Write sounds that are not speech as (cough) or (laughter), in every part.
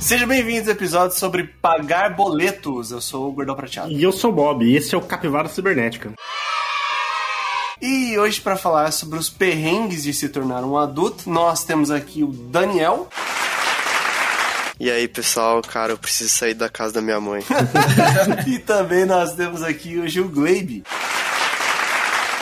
Sejam bem-vindos ao episódio sobre pagar boletos. Eu sou o Gordão Prateado. E eu sou o Bob, e esse é o Capivara Cibernética. E hoje, para falar sobre os perrengues de se tornar um adulto, nós temos aqui o Daniel. E aí, pessoal, cara, eu preciso sair da casa da minha mãe. (laughs) e também nós temos aqui o Gil Gleibe.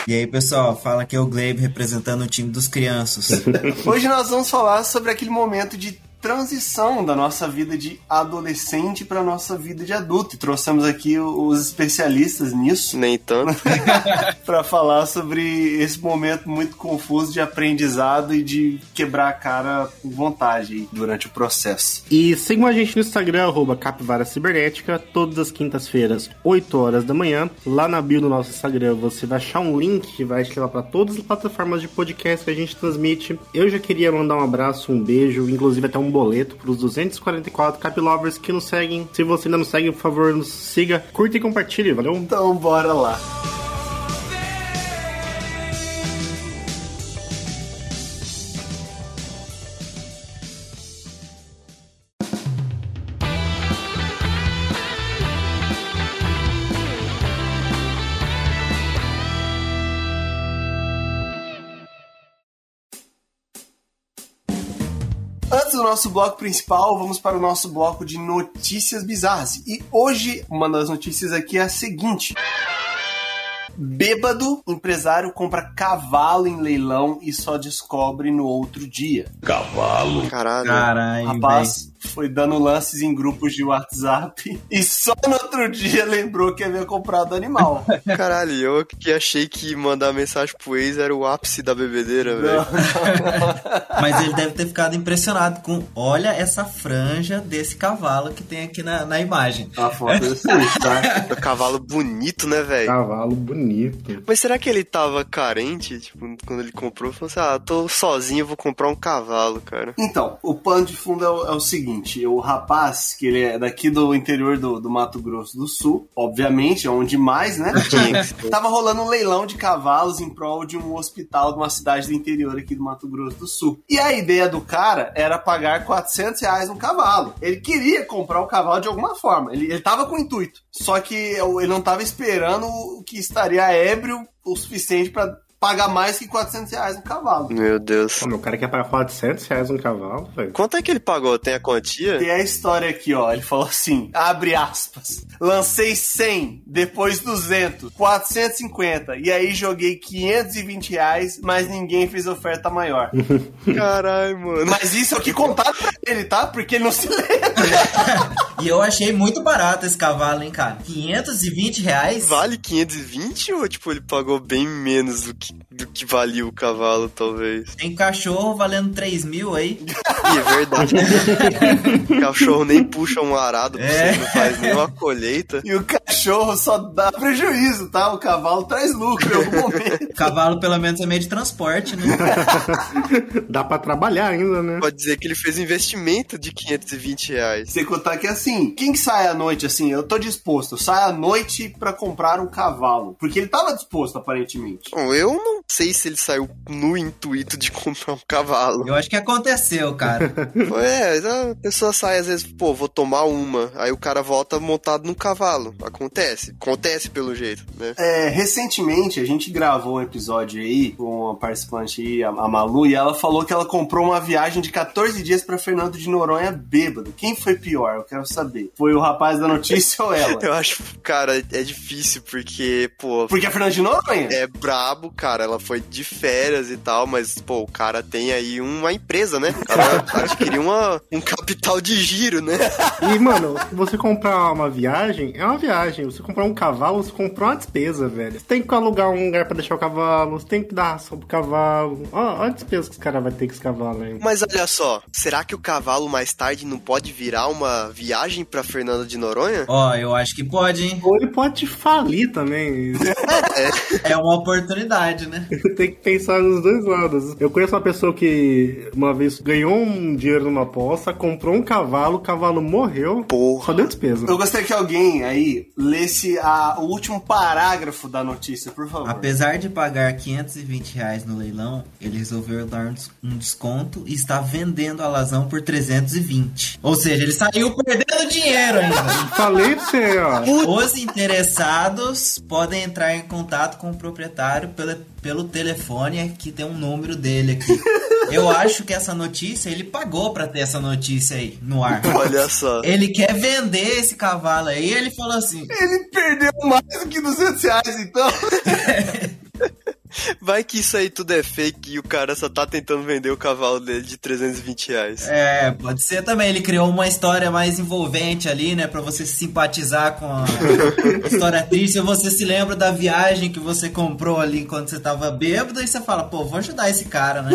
E aí, pessoal, fala que é o Gleibe representando o time dos crianças. Hoje nós vamos falar sobre aquele momento de transição da nossa vida de adolescente para nossa vida de adulto. E trouxemos aqui os especialistas nisso. Nem tanto. (laughs) para falar sobre esse momento muito confuso de aprendizado e de quebrar a cara com vontade durante o processo. E sigam a gente no Instagram, arroba Capivara Cibernética, todas as quintas-feiras, 8 horas da manhã. Lá na bio do nosso Instagram você vai achar um link que vai te levar para todas as plataformas de podcast que a gente transmite. Eu já queria mandar um abraço, um beijo, inclusive até um um boleto para os 244 Caplovers que nos seguem. Se você ainda não segue, por favor, nos siga, curta e compartilhe, valeu? Então, bora lá. Nosso bloco principal, vamos para o nosso bloco de notícias bizarras. E hoje, uma das notícias aqui é a seguinte. Bêbado, empresário compra cavalo em leilão e só descobre no outro dia. Cavalo. Caralho. Caralho, Rapaz, foi dando lances em grupos de WhatsApp (laughs) e só no outro dia lembrou que havia comprado animal. (laughs) Caralho, eu que achei que mandar mensagem pro ex era o ápice da bebedeira, velho. (laughs) Mas ele deve ter ficado impressionado com: olha essa franja desse cavalo que tem aqui na, na imagem. A foto é assim, tá? É cavalo bonito, né, velho? Cavalo bonito. Mas será que ele tava carente? Tipo, quando ele comprou, falou assim: ah, tô sozinho, vou comprar um cavalo, cara. Então, o pano de fundo é o, é o seguinte: o rapaz, que ele é daqui do interior do, do Mato Grosso do Sul, obviamente, é onde mais, né? (laughs) Tava rolando um leilão de cavalos em prol de um hospital de uma cidade do interior aqui do Mato Grosso do Sul. E a ideia do cara era pagar 400 reais um cavalo. Ele queria comprar o cavalo de alguma forma. Ele, ele tava com o intuito. Só que ele não tava esperando que estaria ébrio o suficiente para pagar mais que 400 reais um cavalo. Meu Deus. Pô, meu cara quer pagar 400 reais um cavalo, velho. Quanto é que ele pagou? Tem a quantia? Tem a história aqui, ó. Ele falou assim: abre aspas. Lancei 100, depois 200, 450. E aí joguei 520 reais, mas ninguém fez oferta maior. (laughs) Caralho, mano. Mas isso é o que contaram pra ele, tá? Porque ele não se lembra. (laughs) E eu achei muito barato esse cavalo, hein, cara? 520 reais? Vale 520 ou, tipo, ele pagou bem menos do que, do que valia o cavalo, talvez? Tem cachorro valendo 3 mil aí. É verdade. o (laughs) cachorro nem puxa um arado pra É. você, não faz nenhuma colheita. E o cachorro só dá prejuízo, tá? O cavalo traz lucro em algum momento. O (laughs) cavalo, pelo menos, é meio de transporte, né? (laughs) Dá pra trabalhar ainda, né? Pode dizer que ele fez um investimento de 520 reais. Sem contar que assim, quem que sai à noite assim? Eu tô disposto, eu saio à noite pra comprar um cavalo. Porque ele tava disposto, aparentemente. Bom, eu não sei se ele saiu no intuito de (laughs) comprar um cavalo. Eu acho que aconteceu, cara. (laughs) É, a pessoa sai às vezes, pô, vou tomar uma. Aí o cara volta montado num cavalo. Acontece. Acontece pelo jeito, né? É, recentemente a gente gravou um episódio aí com uma participante aí, a a Malu, e ela falou que ela comprou uma viagem de 14 dias pra Fernando de Noronha bêbado. Quem foi pior? Eu quero saber. Foi o rapaz da notícia ou ela? (laughs) Eu acho, cara, é difícil porque, pô, Porque a Fernando de Noronha? é brabo, cara. Ela foi de férias e tal, mas, pô, o cara tem aí uma empresa, né? O cara (laughs) adquiriu uma, um capital de giro, né? E, mano, você comprar uma viagem, é uma viagem. Você comprar um cavalo, você comprou uma despesa, velho. Você tem que alugar um lugar pra deixar o cavalo, você tem que dar ração pro cavalo. Ó, olha a despesa que os caras vão ter com esse cavalo aí. Mas olha só, será que o cavalo mais tarde não pode virar uma viagem pra Fernanda de Noronha? Ó, eu acho que pode, hein? Ou ele pode te falir também. (laughs) É uma oportunidade, né? (laughs) Tem que pensar nos dois lados. Eu conheço uma pessoa que uma vez ganhou um dinheiro numa aposta, comprou um cavalo, o cavalo morreu, Porra. só deu despesa. Eu gostaria que alguém aí lesse a, o último parágrafo da notícia, por favor. Apesar de pagar 520 reais no leilão, ele resolveu dar um des- desconto e está vendendo a alazão por 320. Ou seja, ele saiu perdendo dinheiro ainda. (laughs) Falei pra você, ó. Os interessados podem entrar em contato com o proprietário pelo, pelo telefone que tem um número dele aqui. (laughs) Eu acho que essa notícia, ele pagou pra ter essa notícia aí no ar. (laughs) Olha só. Ele quer vender esse cavalo aí, ele falou assim: Ele perdeu mais do que 200 reais, então. (laughs) Vai que isso aí tudo é fake e o cara só tá tentando vender o cavalo dele de 320 reais. É, pode ser também. Ele criou uma história mais envolvente ali, né? Pra você se simpatizar com a (laughs) história triste. Ou você se lembra da viagem que você comprou ali quando você tava bêbado e você fala, pô, vou ajudar esse cara, né?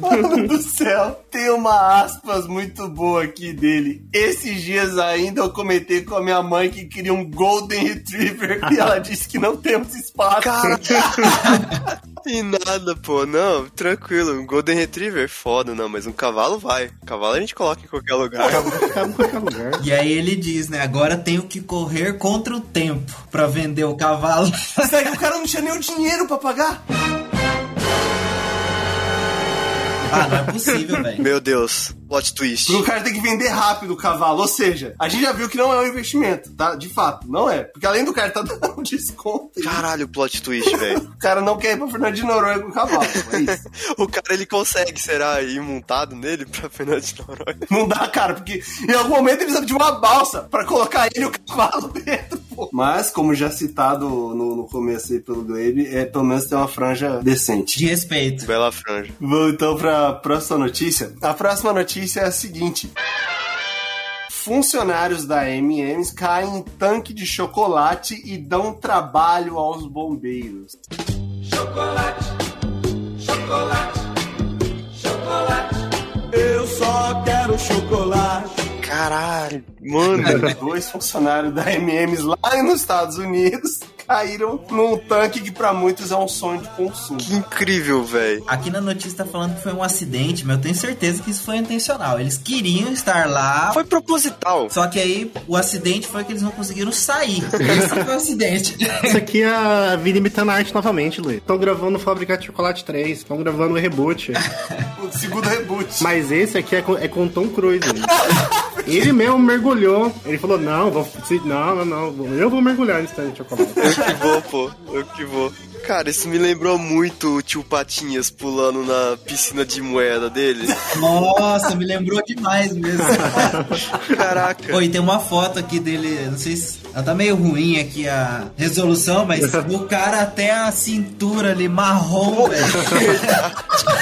Mano (laughs) do céu, tem uma aspas muito boa aqui dele. Esses dias ainda eu comentei com a minha mãe que queria um Golden Retriever e ela disse que não temos espaço. Cara, (laughs) (laughs) e nada, pô. Não, tranquilo. Um Golden Retriever, foda, não. Mas um cavalo vai. Cavalo a gente coloca em qualquer lugar. Ficar em qualquer lugar. (laughs) E aí ele diz, né? Agora tenho que correr contra o tempo pra vender o cavalo. Será que o cara não tinha nem o dinheiro pra pagar? Ah, não é possível, velho. Meu Deus, plot twist. O cara tem que vender rápido o cavalo. Ou seja, a gente já viu que não é um investimento, tá? De fato, não é. Porque além do cara tá (laughs) dando um desconto, Caralho, plot twist, velho. o cara não quer ir pra Fernando de Noronha com o cavalo. É isso. (laughs) O cara, ele consegue, será, ir montado nele pra Fernando de Noronha? Não dá, cara, porque em algum momento ele precisa de uma balsa pra colocar ele e o cavalo (laughs) dentro, pô. Mas, como já citado no, no começo aí pelo Glebe, é, pelo menos tem uma franja decente. De respeito. Bela franja. Vamos então pra próxima notícia. A próxima notícia é a seguinte. Funcionários da M&M's caem em tanque de chocolate e dão trabalho aos bombeiros. Eu só quero chocolate. Caralho, mano. Dois funcionários da M&M's lá nos Estados Unidos caíram num tanque que pra muitos é um sonho de consumo. Que incrível, velho. Aqui na notícia tá falando que foi um acidente, mas eu tenho certeza que isso foi intencional. Eles queriam estar lá, Foi proposital. só que aí o acidente foi que eles não conseguiram sair. Esse foi o acidente. (laughs) Isso aqui é a vida imitando a arte novamente, Luiz. Estão gravando o Fabricante de Chocolate 3, estão gravando o reboot. (laughs) O segundo reboot. Mas esse aqui é com, é com Tom Cruise. (laughs) Ele mesmo mergulhou. Ele falou: Não, vou, não, não, não, eu vou mergulhar nesse tanque de chocolate. (laughs) Eu que vou, pô. Eu que vou. Cara, isso me lembrou muito o tio Patinhas pulando na piscina de moeda dele. Nossa, me lembrou demais mesmo. (laughs) Caraca. Oi, tem uma foto aqui dele, não sei se. Ela tá meio ruim aqui a resolução, mas (laughs) o cara até a cintura ali, marrom, velho.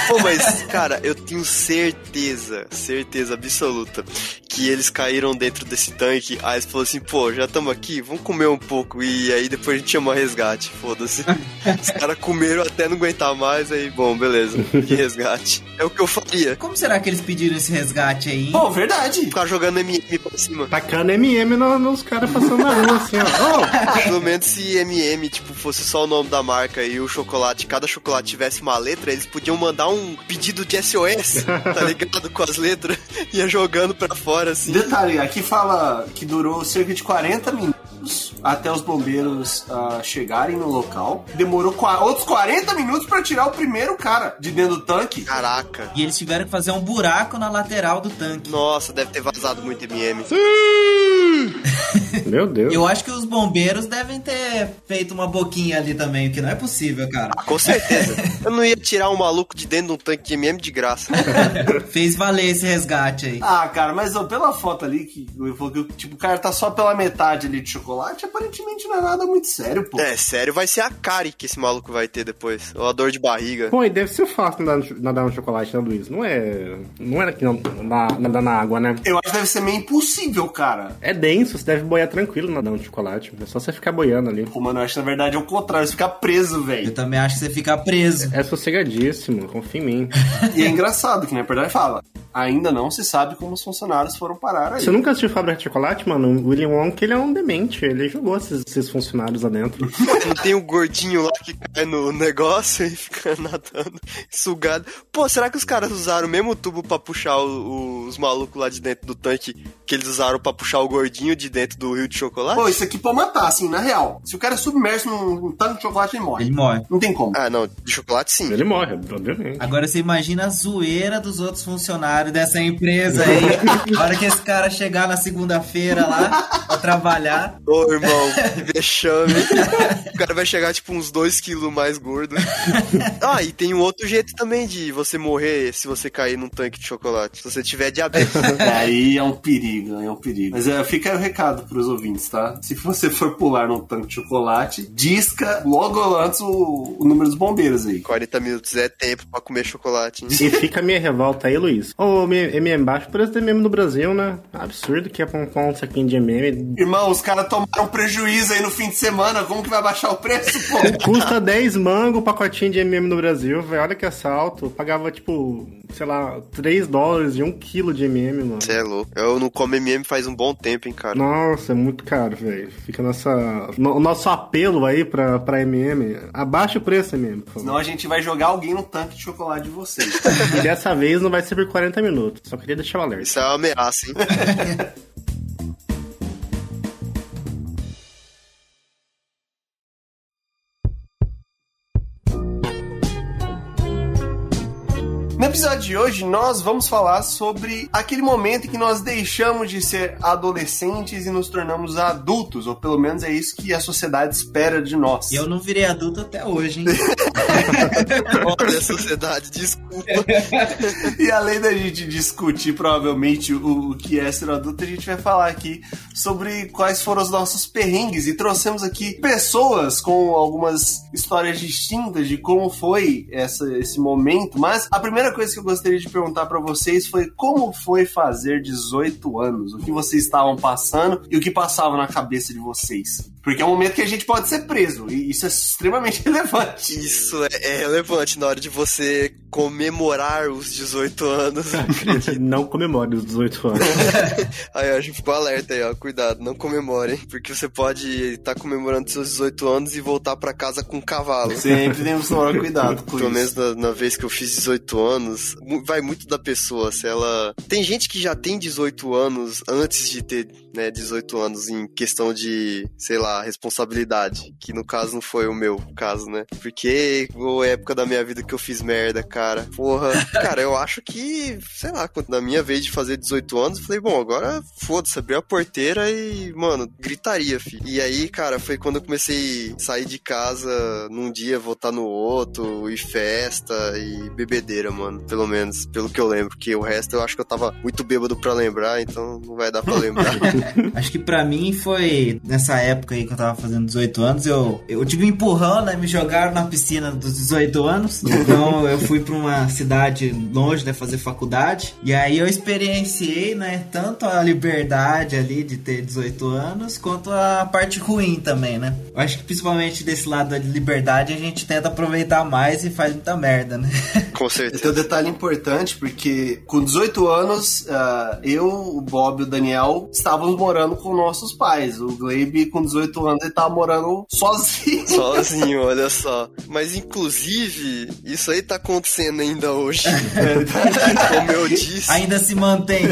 Pô, mas, cara, eu tenho certeza, certeza absoluta, que eles caíram dentro desse tanque. Aí eles falaram assim, pô, já estamos aqui, vamos comer um pouco. E aí depois a gente chama resgate, foda-se. (laughs) Os caras comeram até não aguentar mais, aí, bom, beleza. Que resgate. É o que eu faria. Como será que eles pediram esse resgate aí? Pô, verdade. Ficar jogando MM pra cima. Tacando MM no- nos caras passando na rua assim, ó. (laughs) Pelo menos se MM, tipo, fosse só o nome da marca e o chocolate, cada chocolate tivesse uma letra, eles podiam mandar um pedido de SOS, tá (laughs) ligado? Com as letras, ia jogando pra fora, assim. Detalhe, aqui fala que durou cerca de 40 minutos até os bombeiros ah, chegarem no local. Demorou outros 40 minutos pra tirar o primeiro cara de dentro do tanque. Caraca. E eles tiveram que fazer um buraco na lateral do tanque. Nossa, deve ter vazado muito MM. (laughs) Meu Deus. Eu acho que os bombeiros devem ter feito uma boquinha ali também, o que não é possível, cara. Com certeza. (laughs) Eu não ia tirar um maluco de dentro de um tanque de MM de graça. (laughs) Fez valer esse resgate aí. Ah, cara, mas ó, pela foto ali, que, eu vou- que, tipo, o cara tá só pela metade ali de chocolate, aparentemente não é nada muito sério, pô. É, sério, vai ser a cárie que esse maluco vai ter depois. Ou a dor de barriga. Pô, e deve ser fácil nadar no, nadar no chocolate, né, Luiz? Não é. Não era que não nadar, na água, né? Eu acho que deve ser meio impossível, cara. É denso, você deve boiar tranquilo nadando de chocolate. É só você ficar boiando ali. Pô, mano, eu acho que na verdade é o contrário, você fica preso, Eu velho. também acho que você fica preso. É sossegadíssimo, confia em mim. E é engraçado que, na verdade, fala, ainda não se sabe como os funcionários foram parar aí. Você nunca assistiu Fábrica de Chocolate, mano? O William Wonka, ele é um demente. Ele jogou esses, esses funcionários lá dentro. (laughs) Não tem o gordinho lá que cai no negócio e fica nadando, sugado. Pô, será que os caras usaram o mesmo tubo pra puxar o- os malucos lá de dentro do tanque que eles usaram pra puxar o gordinho de dentro do rio de chocolate? Pô, isso aqui pode matar, assim, na real. Se o cara é submerso num, num tanque de chocolate, ele morre. Ele morre. Não tem como. Ah, não, de chocolate sim. Ele morre, obviamente. Agora você imagina a zoeira dos outros funcionários dessa empresa aí. Na hora que esse cara chegar na segunda-feira lá pra trabalhar. Ô, irmão, que vexame. o cara vai chegar, tipo, uns 2 quilos mais gordo. Ah, e tem um outro jeito também de você morrer se você cair num tanque de chocolate. Se você tiver diabetes. Aí é um perigo, é um perigo. Mas é, fica aí o recado pros ouvintes, tá? Se você for pular num tanque de chocolate, disca logo antes o, o número dos bombeiros aí. 40 minutos é tempo pra comer chocolate. hein? E fica a minha revolta aí, Luiz. Ô, MM baixo, o preço do MM no Brasil, né? Absurdo que é pra comprar um saquinho de MM. Irmão, os caras tomaram prejuízo aí no fim de semana, como que vai baixar o preço, pô? (laughs) Custa 10 mango o pacotinho de MM no Brasil, velho. Olha que assalto. Eu pagava, tipo, sei lá, 3 dólares de 1 quilo de MM, mano. Você é louco. Eu não como MM faz um bom tempo, hein, cara. Nossa, é muito caro, velho. Fica nossa, no- o nosso apelo aí pra, pra MM. Abaixa o preço, MM, por favor. Senão a gente vai jogar alguém no tanque de chocolate de vocês. (laughs) E dessa vez não vai ser por 40 minutos. Só queria deixar o alerta. Isso é uma ameaça, hein? (laughs) episódio de hoje, nós vamos falar sobre aquele momento em que nós deixamos de ser adolescentes e nos tornamos adultos, ou pelo menos é isso que a sociedade espera de nós. E eu não virei adulto até hoje, hein? Olha, sociedade, desculpa. E além da gente discutir provavelmente o, o que é ser adulto, a gente vai falar aqui sobre quais foram os nossos perrengues e trouxemos aqui pessoas com algumas histórias distintas de como foi essa, esse momento. Mas a primeira coisa que eu gostaria de perguntar pra vocês foi como foi fazer 18 anos? O que vocês estavam passando e o que passava na cabeça de vocês? Porque é um momento que a gente pode ser preso e isso é extremamente (laughs) relevante. Isso é, é relevante na hora de você comemorar os 18 anos. (laughs) acredito. Não comemore os 18 anos. (laughs) Aí, ó, a gente ficou alerta aí, ó. Cuidado, não comemorem. Porque você pode estar comemorando seus 18 anos e voltar pra casa com um cavalo. Sempre temos que tomar cuidado com Pelo isso. menos na, na vez que eu fiz 18 anos, vai muito da pessoa. Se ela. Tem gente que já tem 18 anos antes de ter, né, 18 anos em questão de, sei lá, responsabilidade. Que no caso não foi o meu caso, né? Porque a época da minha vida que eu fiz merda, cara. Porra. (laughs) Cara, eu acho que, sei lá, quando na minha vez de fazer 18 anos, eu falei, bom, agora foda-se, abri a porteira e, mano, gritaria, filho. E aí, cara, foi quando eu comecei a sair de casa num dia, voltar no outro, e festa e bebedeira, mano. Pelo menos, pelo que eu lembro. Porque o resto eu acho que eu tava muito bêbado pra lembrar, então não vai dar pra lembrar. (laughs) Acho que pra mim foi nessa época aí que eu tava fazendo 18 anos, eu, eu tive um empurrão, né? Me jogaram na piscina dos 18 anos. Então eu fui pra uma cidade longe, né? Fazer faculdade. E aí eu experienciei, né? Tanto a liberdade ali de ter 18 anos, quanto a parte ruim também, né? Eu acho que principalmente desse lado da liberdade a gente tenta aproveitar mais e faz muita merda, né? (laughs) Com E tem um certeza. detalhe importante, porque com 18 anos, ah, eu, o Bob e o Daniel estávamos morando com nossos pais. O Gleibe, com 18 anos, ele tava morando sozinho. (laughs) Sozinho, olha só. Mas inclusive, isso aí tá acontecendo ainda hoje. Como eu disse. Ainda se mantém.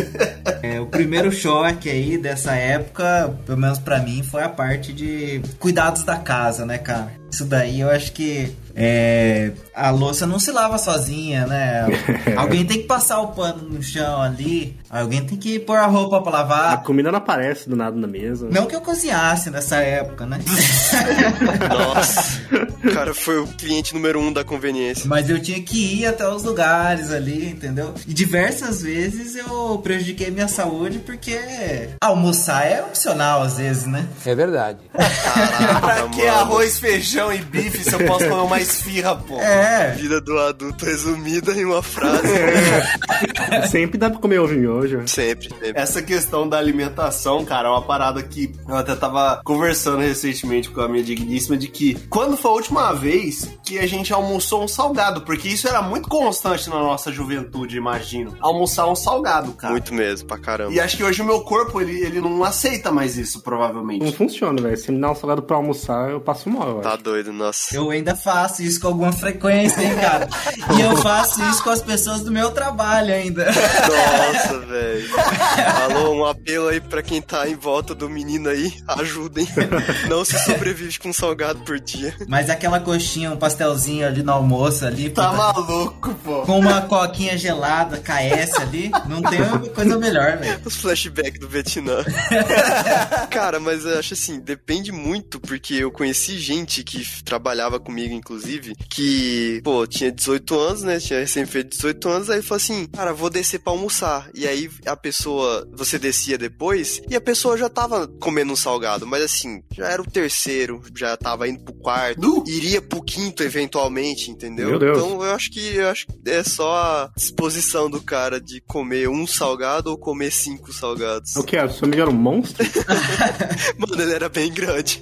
É, o primeiro choque aí dessa época, pelo menos pra mim, foi a parte de cuidados da casa, né, cara? Isso daí eu acho que é, a louça não se lava sozinha, né? (laughs) Alguém tem que passar o pano no chão ali, alguém tem que pôr a roupa pra A lavar. comida não aparece do nada na mesa. Não que eu cozinhasse nessa época, né? (laughs) Nossa. O (laughs) cara foi o cliente número um da conveniência. Mas eu tinha que ir até os lugares ali, entendeu? E diversas vezes eu prejudiquei minha saúde porque almoçar é opcional às vezes, né? É verdade. (laughs) Caraca, pra que mano. arroz, feijão e bife se eu posso comer uma esfirra, pô? É, Vida do adulto resumida em uma frase. Sempre dá pra comer Sempre, sempre. Essa questão da alimentação, cara, é uma parada que eu até tava conversando recentemente com a minha digníssima de que quando foi a última vez que a gente almoçou um salgado, porque isso era muito constante na nossa juventude, imagino. Almoçar um salgado, cara. Muito mesmo, pra caramba. E acho que hoje o meu corpo, ele, ele não aceita mais isso, provavelmente. Não funciona, velho. Se me dá um salgado pra almoçar, eu passo mal, eu Tá acho. doido, nossa. Eu ainda faço isso com alguma frequência, hein, cara? E eu faço isso com as pessoas do meu trabalho ainda. Nossa, (laughs) velho. (laughs) Alô, um apelo aí pra quem tá em volta do menino aí, ajudem. (laughs) Não se sobrevive com um salgado por dia. Mas aquela coxinha, um pastelzinho ali no almoço ali, Tá puta, maluco, pô. com uma coquinha gelada, KS ali, não tem coisa melhor, velho. Os flashbacks do Vietnã. (laughs) Cara, mas eu acho assim, depende muito, porque eu conheci gente que trabalhava comigo, inclusive, que, pô, tinha 18 anos, né? Tinha recém feito 18 anos, aí falou assim, cara, vou descer pra almoçar. E aí a pessoa, você descia depois, e a pessoa já tava comendo um salgado, mas assim, já era o terceiro, já tava indo pro quarto, Nu? iria pro quinto eventualmente, entendeu? Meu Deus. Então eu acho que eu acho que é só a disposição do cara de comer um salgado ou comer cinco salgados. O que é? Seu amigo era um monstro? (laughs) (laughs) Mano, ele era bem grande.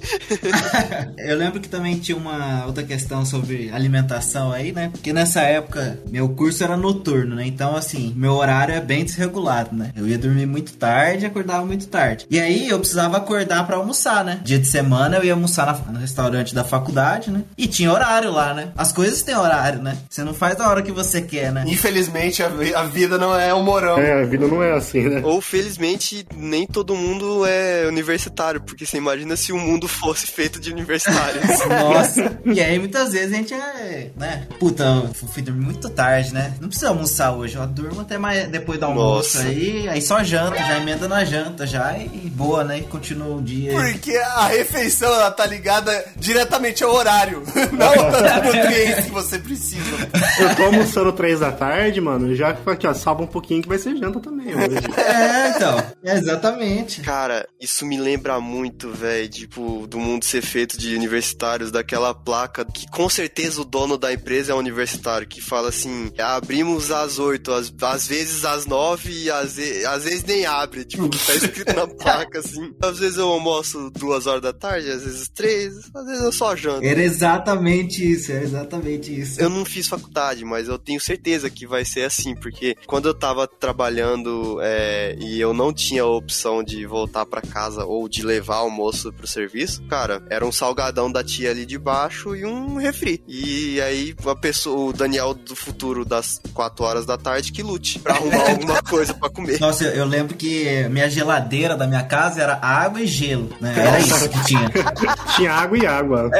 (laughs) Eu lembro que também tinha uma outra questão sobre alimentação aí, né? Porque nessa época meu curso era noturno, né? Então, assim, meu horário é bem desregulado, né? Eu ia dormir muito tarde e acordava muito tarde. E aí eu precisava acordar pra almoçar, né? Dia de semana eu ia almoçar na- no restaurante da faculdade, né? E tinha horário lá, né? As coisas têm horário, né? Você não faz na hora que você quer, né? Infelizmente, a, a vida não é um morão. É, a vida não é assim, né? Ou, felizmente, nem todo mundo é universitário, porque você imagina se o mundo fosse feito de universitários. (laughs) Nossa. E aí muitas vezes a gente é, né? Puta, eu fui dormir muito tarde, né? Não precisa almoçar hoje, eu durmo até mais depois do almoço Nossa. aí, aí só janta, já emenda na janta já e boa, né? E continua o dia. Porque a refeição ela tá ligada diretamente ao horário, (laughs) não tanto nutrientes que você precisa. Eu tô almoçando três da tarde, mano, já aqui, ó, salva um pouquinho que vai ser janta também hoje. É, então. É, exatamente. Cara, isso me lembra muito, velho, tipo, do mundo ser feito de universitários, daquela placa que com certeza o dono da empresa é um universitário, que fala assim, abrimos às oito, às, às vezes às nove e às, ve- às vezes nem abre, tipo, tá escrito na (laughs) placa, assim. Às vezes eu almoço duas horas da tarde, às vezes três, às vezes eu só janto. Era exatamente isso, era exatamente isso. Eu não fiz faculdade, mas eu tenho certeza que vai ser assim, porque quando eu tava trabalhando é, e eu não tinha a opção de voltar pra casa ou de levar almoço pro serviço, cara, era um salgadão da tia ali de baixo e um refri. E aí a pessoa, o Daniel do futuro das 4 horas da tarde que lute pra arrumar (laughs) alguma coisa pra comer. Nossa, eu, eu lembro que minha geladeira da minha casa era água e gelo, né? Era isso que tinha. (laughs) Tinha água e água.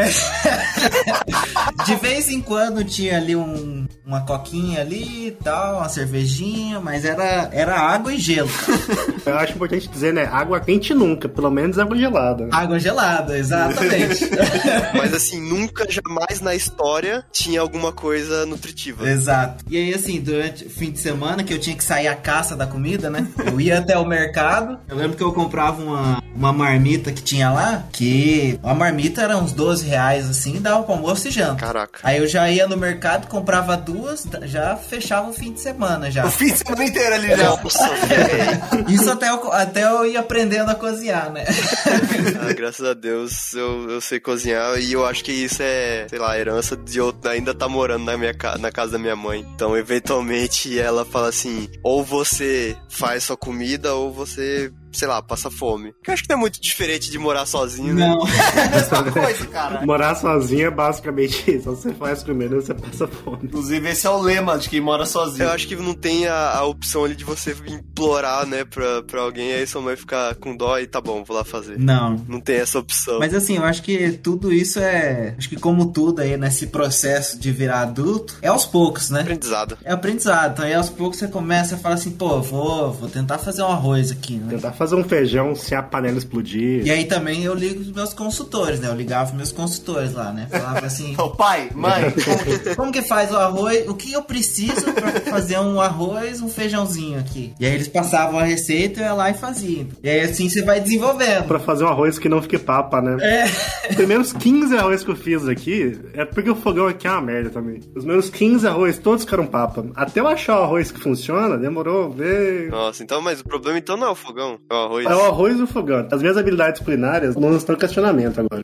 De vez em quando tinha ali um, uma coquinha ali e tal, uma cervejinha, mas era, era água e gelo. Eu acho importante dizer, né? Água quente nunca, pelo menos água gelada. Água gelada, exatamente. (laughs) Mas assim, nunca jamais na história tinha alguma coisa nutritiva. Exato. E aí, assim, durante o fim de semana, que eu tinha que sair à caça da comida, né? Eu ia até o mercado. Eu lembro que eu comprava uma, uma marmita que tinha lá, que a marmita era uns 12 reais, assim, dava pro almoço e janta. Caraca. Aí eu já ia no mercado, comprava duas, já fechava o fim de semana já. O fim de semana inteiro ali já. Nossa, velho. Isso até eu, até eu ir aprendendo a cozinhar, né? Ah, graças a Deus eu, eu sei cozinhar e eu acho que isso é, sei lá, herança de eu ainda tá morando na, minha, na casa da minha mãe. Então, eventualmente, ela fala assim: ou você faz sua comida ou você, sei lá, passa fome. Que eu acho que não é muito diferente de morar sozinho, né? Não. (laughs) Mesma coisa, cara. (laughs) Morar sozinho é basicamente isso. Você faz comida e você passa fome. Inclusive, esse é o lema de quem mora sozinho. Eu acho que não tem a, a opção ali de você implorar, né, pra, pra alguém, aí sua mãe ficar com dó e tá bom, vou lá fazer. Não. Não tem essa opção. Mas assim, eu acho que tudo isso é. Acho que como tudo aí nesse processo de virar adulto, é aos poucos, né? Aprendizado. É aprendizado. Então aí aos poucos você começa a falar assim, pô, vou, vou tentar fazer um arroz aqui, né? Tentar fazer um feijão se a panela explodir. E aí também eu ligo os meus consultores, né? Eu ligava os meus consultores lá, né? Falava assim, (laughs) Ô, pai, mãe, (laughs) como que, como que faz o arroz? O que eu preciso pra fazer um arroz, um feijãozinho aqui? E aí eles passavam a receita, eu ia lá e fazia. E aí assim você vai desenvolvendo. Pra fazer um arroz que não fique papa, né? É. Primeiros 15 arroz que eu fiz aqui, é porque o fogão aqui é uma merda também. Os meus 15 arroz todos ficaram papa. Até eu achar o arroz que funciona, demorou, ver. Nossa, então, mas o problema então não é o fogão. É o arroz. É o arroz e o fogão. As minhas habilidades culinárias não estão em questionamento agora.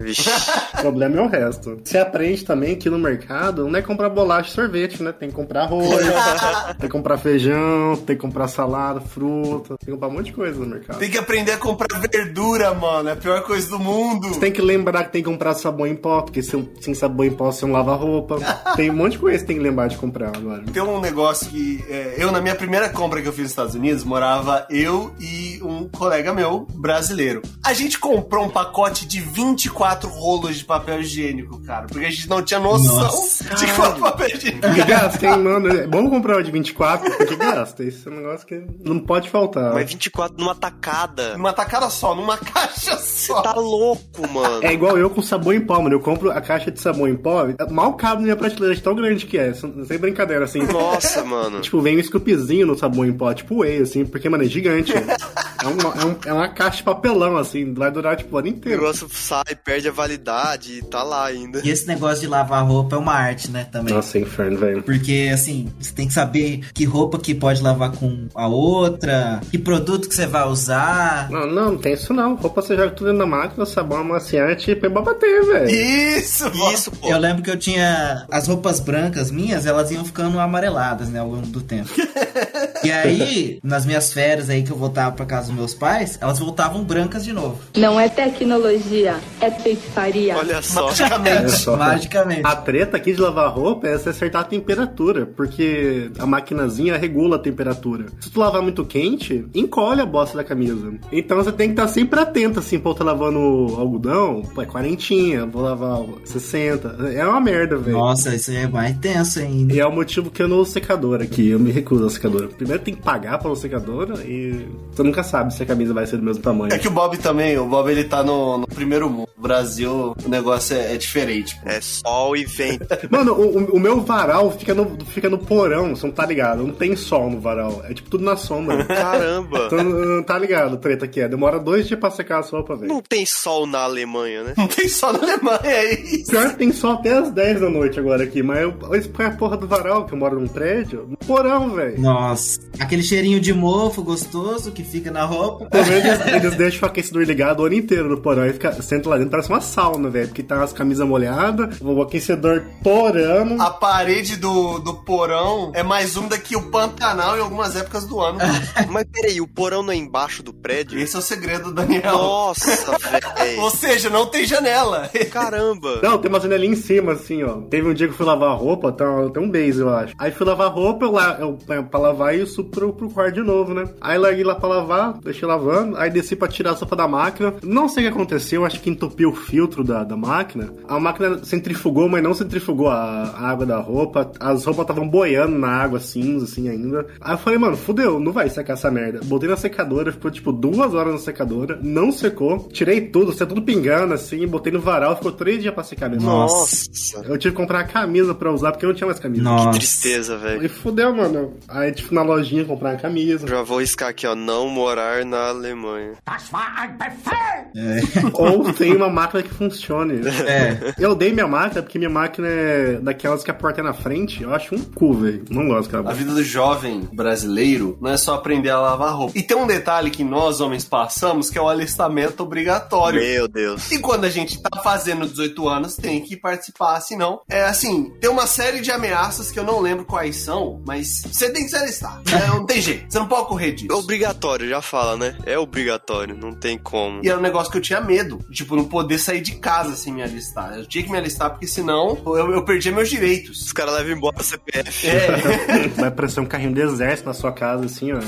Vixe. O problema é o resto. Você aprende também que no mercado não é comprar bolacha e sorvete, né? Tem que comprar arroz, (laughs) tem que comprar feijão, tem que comprar salada, fruta, tem que comprar um monte de coisa no mercado. Tem que aprender a comprar verdura, mano. É a pior coisa do mundo. Você tem que lembrar que tem que comprar sabão em pó, porque sem, sem sabão em pó você não lava roupa. Tem um monte de coisa que você tem que lembrar de comprar agora. Tem um negócio que. é, eu, na minha primeira compra que eu fiz nos Estados Unidos, morava eu e um colega meu, brasileiro. A gente comprou um pacote de 24 rolos de papel higiênico, cara. Porque a gente não tinha noção Nossa, de quanto papel higiênico. Que gasta, hein, mano? É bom comprar o de 24, porque gasta. Isso é um negócio que não pode faltar. Mas 24 numa tacada. Numa tacada só, numa caixa só. Tá louco, mano. É igual eu com sabão em pó, mano. Eu compro a caixa de sabão em pó, mal cabe na minha prateleira de tão grande que é. Sem brincadeira, assim. Nossa, mano. Tipo, vem um scoopzinho no sabão em pó, tipo whey, assim, porque, mano, é gigante. (laughs) é, uma, é, um- é uma caixa de papelão, assim, vai durar, tipo, o ano O inteiro. negócio sai, perde a validade e tá lá ainda. E esse negócio de lavar roupa é uma arte, né, também. Nossa, inferno, velho. Porque, assim, você tem que saber que roupa que pode lavar com a outra, que produto que você vai usar. Não, não, não tem isso não. Roupa você joga tudo na máquina, sabão amaciante e põe pra bater, velho. Isso. Isso, pô. Eu lembro que eu tinha as roupas brancas minhas, elas iam ficando amareladas, né, ao longo do tempo. (laughs) e aí, nas minhas férias aí que eu voltava pra casa dos meus pais, elas voltavam brancas de novo. Não é tecnologia, é feitiçaria. Olha só. Olha só. Magicamente. A treta aqui de lavar roupa é você acertar a temperatura, porque a maquinazinha regula a temperatura. Se tu lavar muito quente, encolhe a bosta da camisa. Então você tem que estar sempre atento, assim, pô, tá lavando algodão, pô, é quarentinha, vou lavar 60. É uma merda, velho. Nossa, isso aí é mais tenso ainda. E é o motivo que eu não uso secador aqui. Eu me recuso a secadora. Primeiro tem que pagar pela secadora e você nunca sabe se a camisa vai ser do mesmo tamanho. É que o Bob também, o Bob ele tá no, no primeiro mundo. No Brasil, o negócio é, é diferente. pô. É sol e vento. (laughs) Mano, o, o- meu varal fica no, fica no porão, você não tá ligado? Não tem sol no varal. É tipo tudo na sombra. (laughs) Caramba. Então, não tá ligado, treta que é. Demora dois dias pra secar a sopa, velho. Não tem sol na Alemanha, né? Não tem só na Alemanha, é isso. Pior que tem sol até as 10 da noite agora aqui, mas eu, eu a porra do varal, que eu moro num prédio, no porão, velho. Nossa, aquele cheirinho de mofo gostoso que fica na roupa. Pelo menos eles, eles deixam o aquecedor ligado o ano inteiro no porão. Aí fica, senta lá dentro, parece uma sauna, velho. Porque tá as camisas molhadas, o aquecedor torando. A parede do, do porão é mais úmida que o Pantanal em algumas épocas do ano. (laughs) Mas peraí, o porão não é embaixo do prédio? Esse é o segredo, Daniel. Nossa, (laughs) Ou velho. seja, não tem janela. Caramba. Não, tem uma janelinha em cima, assim, ó. Teve um dia que eu fui lavar a roupa, tá, tem um base, eu acho. Aí fui lavar a roupa, eu, eu, pra lavar e subo pro, pro quarto de novo, né? Aí larguei lá pra lavar, deixei lavando, aí desci pra tirar a sopa da máquina. Não sei o que aconteceu, acho que entupiu o filtro da, da máquina. A máquina centrifugou, mas não centrifugou a, a água da roupa. As roupas estavam boiando na água cinza, assim, ainda. Aí eu falei, mano, fudeu, não vai secar essa merda. Botei na secadora, ficou tipo duas horas na secadora, não secou. Tirei tudo, saiu tudo pingando, assim, botei no varal, ficou três dias pra secar mesmo. Nossa. Eu tive que comprar uma camisa pra usar, porque eu não tinha mais camisa. Nossa. Tristeza, velho. E fudeu, mano. Aí, tipo, na lojinha comprar uma camisa. Já vou riscar aqui, ó. Não morar na Alemanha. Ou tem uma máquina que funcione. É. Eu odeio minha máquina porque minha máquina é daquelas que a porta é na frente. Eu acho um cu, velho. Não gosto, cara. A vida do jovem brasileiro não é só aprender a lavar roupa. E tem um detalhe que nós, homens, passamos, que é o alistamento obrigatório. Meu Deus. E quando a gente tá fazendo 18 anos, tem que participar, senão. É assim, tem uma série de ameaças que eu não lembro quais são, mas você tem que se alistar. É, não tem jeito, você não pode correr disso. É obrigatório, já fala, né? É obrigatório, não tem como. E era um negócio que eu tinha medo. Tipo, não poder sair de casa sem me alistar. Eu tinha que me alistar porque senão eu, eu perdia meus direitos. Os caras levam embora o CPF. É. (laughs) Vai aparecer um carrinho do exército na sua casa, assim, ó.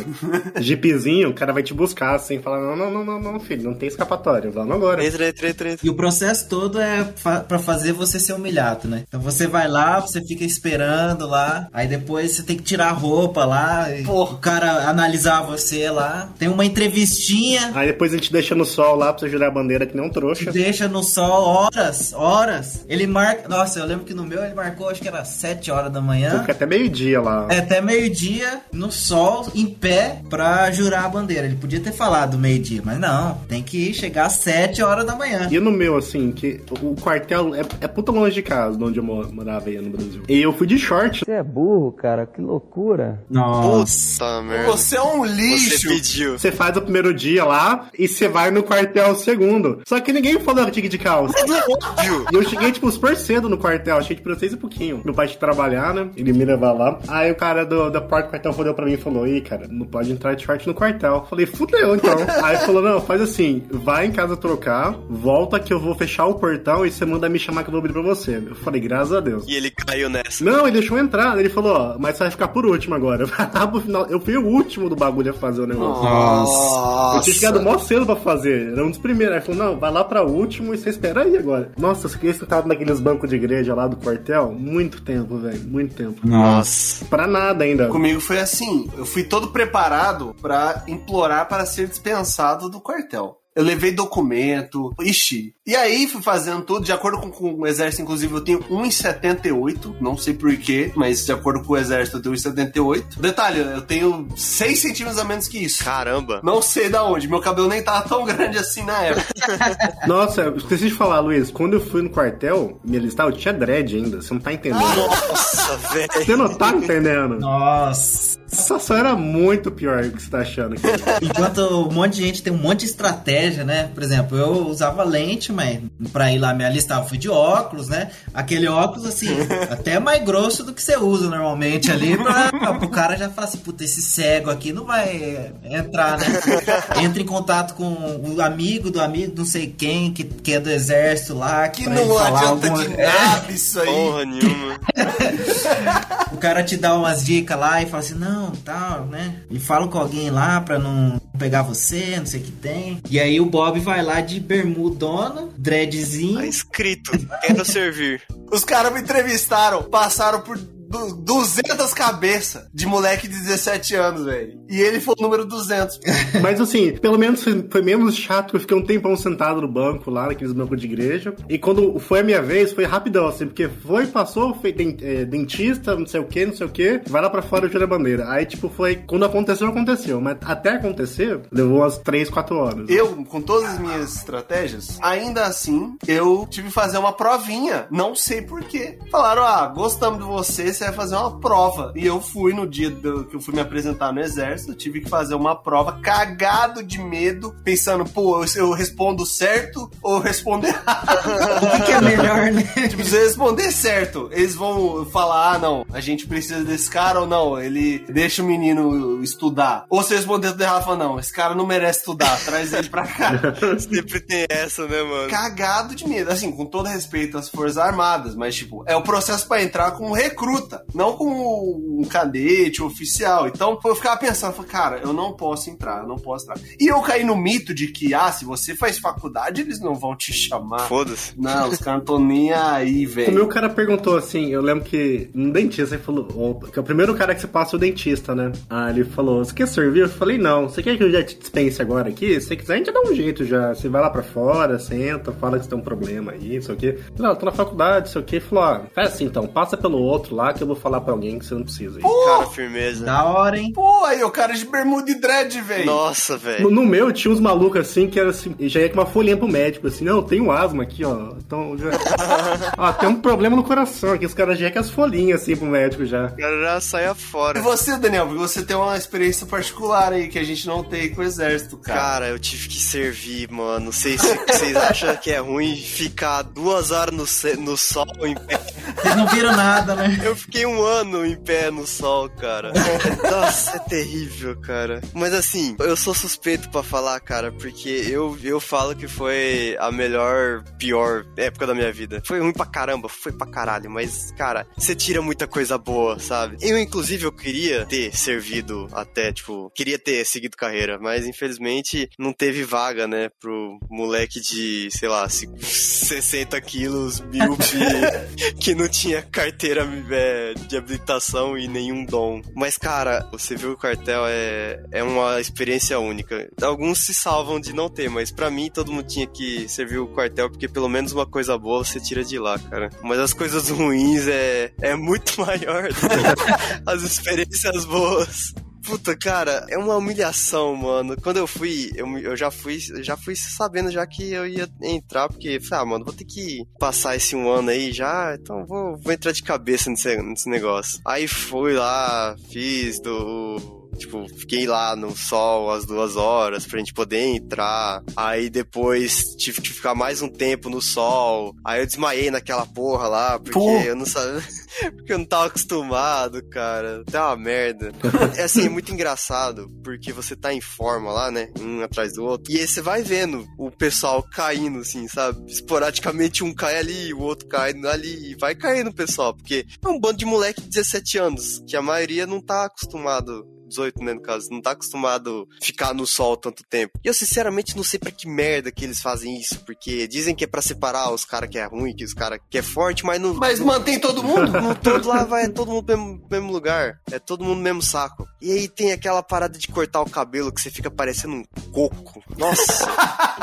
Jeepzinho, o cara vai te buscar, assim, falar: não, não, não, não, não, filho, não tem escapatória. Vamos agora. Entra, entra, entra, entra. E o processo todo é fa pra fazer você ser humilhado, né? Então você vai lá, você fica esperando lá, aí depois você tem que tirar a roupa lá, e Porra. Cara analisar você lá. Tem uma entrevistinha, Aí depois a gente deixa no sol lá pra você jurar a bandeira que nem um trouxa. deixa no sol horas, horas. Ele marca. Nossa, eu lembro que no meu ele marcou, acho que era 7 horas da manhã. Fica até meio-dia lá. É, até meio-dia, no sol, em pé, pra jurar a bandeira. Ele podia ter falado meio-dia, mas não. Tem que chegar às 7 horas da manhã. E no meu, assim, que o quartel é, é puta longe de casa, de onde eu mo- morava aí no Brasil. E eu fui de short. Você é burro, cara, que loucura. Nossa. Puta merda. Você é um Você lixo. pediu. Você faz o primeiro dia lá e você vai no quartel o segundo. Só que ninguém falou que tinha que ir de calça. Óbvio. E eu cheguei, tipo, super cedo no quartel. Achei, tipo, seis e pouquinho. Meu pai tinha trabalhar, né? Ele me levar lá. Aí o cara do, da porta do quartel rodou pra mim e falou: Ih, cara, não pode entrar de short no quartel. Eu Falei, fudeu, então. (laughs) Aí falou: Não, faz assim, vai em casa trocar, volta que eu vou fechar o portão e você manda me chamar que eu vou abrir pra você. Eu falei, graças a Deus. E ele caiu nessa. Não, ele deixou eu entrar. Ele falou, ó, mas você vai ficar por último agora. (laughs) Vai lá pro final. Eu fui o último do bagulho a fazer o negócio. Nossa. Eu tinha chegado mó cedo pra fazer. Era um dos primeiros. Aí falou, não, vai lá pra último e você espera aí agora. Nossa, eu fiquei sentado naqueles bancos de igreja lá do quartel. Muito tempo, velho. Muito tempo. Nossa. Pra nada ainda. Comigo foi assim. Eu fui todo preparado pra implorar para ser dispensado do quartel. Eu levei documento, ixi. E aí fui fazendo tudo, de acordo com, com o exército, inclusive eu tenho 1,78, não sei porquê, mas de acordo com o exército eu tenho 1,78. Detalhe, eu tenho 6 centímetros a menos que isso. Caramba. Não sei da onde, meu cabelo nem tava tão (laughs) grande assim na época. (laughs) Nossa, eu esqueci de falar, Luiz. Quando eu fui no quartel, me alistar, eu tinha dread ainda. Você não tá entendendo. Nossa, velho. Você não tá entendendo. Nossa. Essa só era muito pior do que você tá achando aqui. Enquanto um monte de gente tem um monte de estratégia, né? Por exemplo, eu usava lente, mas pra ir lá me alistar, eu fui de óculos, né? Aquele óculos, assim, (laughs) até mais grosso do que você usa normalmente ali, pra, pra o cara já falar assim, puta, esse cego aqui não vai entrar, né? (laughs) Entra em contato com o amigo do amigo, não sei quem, que, que é do exército lá. Que não falar adianta alguma- de É. nada isso aí. Porra nenhuma. (laughs) O cara te dá umas dicas lá e fala assim, não, tal, né? E fala com alguém lá pra não pegar você, não sei o que tem. E aí o Bob vai lá de bermudona, dreadzinho. Tá escrito. Quero (laughs) servir. Os caras me entrevistaram, passaram por 200 cabeças de moleque de 17 anos, velho. E ele foi o número 200. (laughs) Mas assim, pelo menos foi menos chato que eu fiquei um tempão sentado no banco lá, naqueles bancos de igreja. E quando foi a minha vez, foi rapidão, assim, porque foi, passou, foi é, dentista, não sei o que, não sei o que, vai lá pra fora e tira a bandeira. Aí, tipo, foi. Quando aconteceu, aconteceu. Mas até acontecer, levou umas 3, 4 horas. Eu, com todas as minhas estratégias, ainda assim, eu tive que fazer uma provinha. Não sei porquê. Falaram, ah, gostamos de você, você vai fazer uma prova. E eu fui no dia do- que eu fui me apresentar no exército, tive que fazer uma prova cagado de medo, pensando, pô, eu, eu respondo certo ou eu respondo errado. (laughs) O que, que é melhor, né? Tipo, se eu responder certo, eles vão falar: ah, não, a gente precisa desse cara ou não, ele deixa o menino estudar. Ou se eu responder tudo errado, fala: não, esse cara não merece estudar, traz ele pra cá. (laughs) Sempre tem essa, né, mano? Cagado de medo, assim, com todo respeito às Forças Armadas, mas, tipo, é o processo pra entrar como recruta, não como um cadete oficial. Então, eu ficava pensando, falei, cara, eu não posso entrar, eu não posso entrar. E eu caí no mito de que, ah, se você faz faculdade, eles não vão te chamar. Foda-se. Não, os caras não estão nem aí, (laughs) O velho. meu cara perguntou assim, eu lembro que um dentista ele falou, que é o primeiro cara que você passa é o dentista, né? Aí ele falou, você quer servir? Eu falei, não, você quer que eu já te dispense agora aqui? Se você quiser, a gente dá um jeito já. Você vai lá pra fora, senta, fala que você tem um problema aí, não sei o quê. Não, eu tô na faculdade, não sei o quê. Ele falou, ó, faz assim então, passa pelo outro lá que eu vou falar pra alguém que você não precisa. aí." Cara, firmeza. Da hora, hein? Pô, aí o cara de bermuda e dread, velho. Nossa, No, velho. no meu tinha uns malucos assim que era assim, já ia com uma folhinha pro médico, assim, não, eu tenho asma aqui, ó. Então já. (laughs) ó, tem um problema no coração aqui, os caras já ia com as folhinhas assim pro médico já. O cara já saia E fora. você, Daniel, porque você tem uma experiência particular aí que a gente não tem com o exército, cara. Cara, eu tive que servir, mano. Não sei se vocês acham que é ruim ficar duas horas no, no sol em pé. Vocês não viram nada, né? Eu fiquei um ano em pé no sol, cara. (laughs) Nossa, é terrível, cara. Mas assim, eu sou suspeito pra falar, cara, porque eu, eu falo que foi a melhor, pior época da minha vida. Foi ruim pra caramba, foi pra caralho, mas, cara, você tira muita coisa boa, sabe? Eu, inclusive, eu queria ter servido até, tipo, queria ter seguido carreira, mas infelizmente não teve vaga, né, pro moleque de, sei lá, ci- 60 (laughs) quilos, míope, (laughs) que não tinha carteira é, de habilitação e nenhum dom. Mas, cara, o quartel é, é uma experiência única. Alguns se salvam de não ter, mas pra mim todo mundo tinha que servir o quartel, porque pelo menos uma coisa boa você tira de lá, cara. Mas as coisas (laughs) ruins é, é muito maior do que as experiências boas. Puta, cara, é uma humilhação, mano. Quando eu fui, eu, eu já fui, já fui sabendo já que eu ia entrar, porque, falei, ah, mano, vou ter que passar esse um ano aí já, então vou, vou entrar de cabeça nesse, nesse negócio. Aí fui lá, fiz do Tipo, fiquei lá no sol as duas horas pra gente poder entrar. Aí depois tive que ficar mais um tempo no sol. Aí eu desmaiei naquela porra lá, porque Pô. eu não sabia. (laughs) Porque eu não tava acostumado, cara. Tá uma merda. É assim, é muito engraçado, porque você tá em forma lá, né? Um atrás do outro. E aí você vai vendo o pessoal caindo, assim, sabe? Esporadicamente um cai ali, o outro cai ali. E vai caindo o pessoal, porque é um bando de moleque de 17 anos, que a maioria não tá acostumado 18, né, no caso, não tá acostumado a ficar no sol tanto tempo. E eu, sinceramente, não sei pra que merda que eles fazem isso, porque dizem que é pra separar os caras que é ruim, que os caras que é forte, mas não... Mas mantém todo mundo? (laughs) No todo lá vai é todo mundo no mesmo, mesmo lugar. É todo mundo no mesmo saco. E aí tem aquela parada de cortar o cabelo que você fica parecendo um coco. Nossa!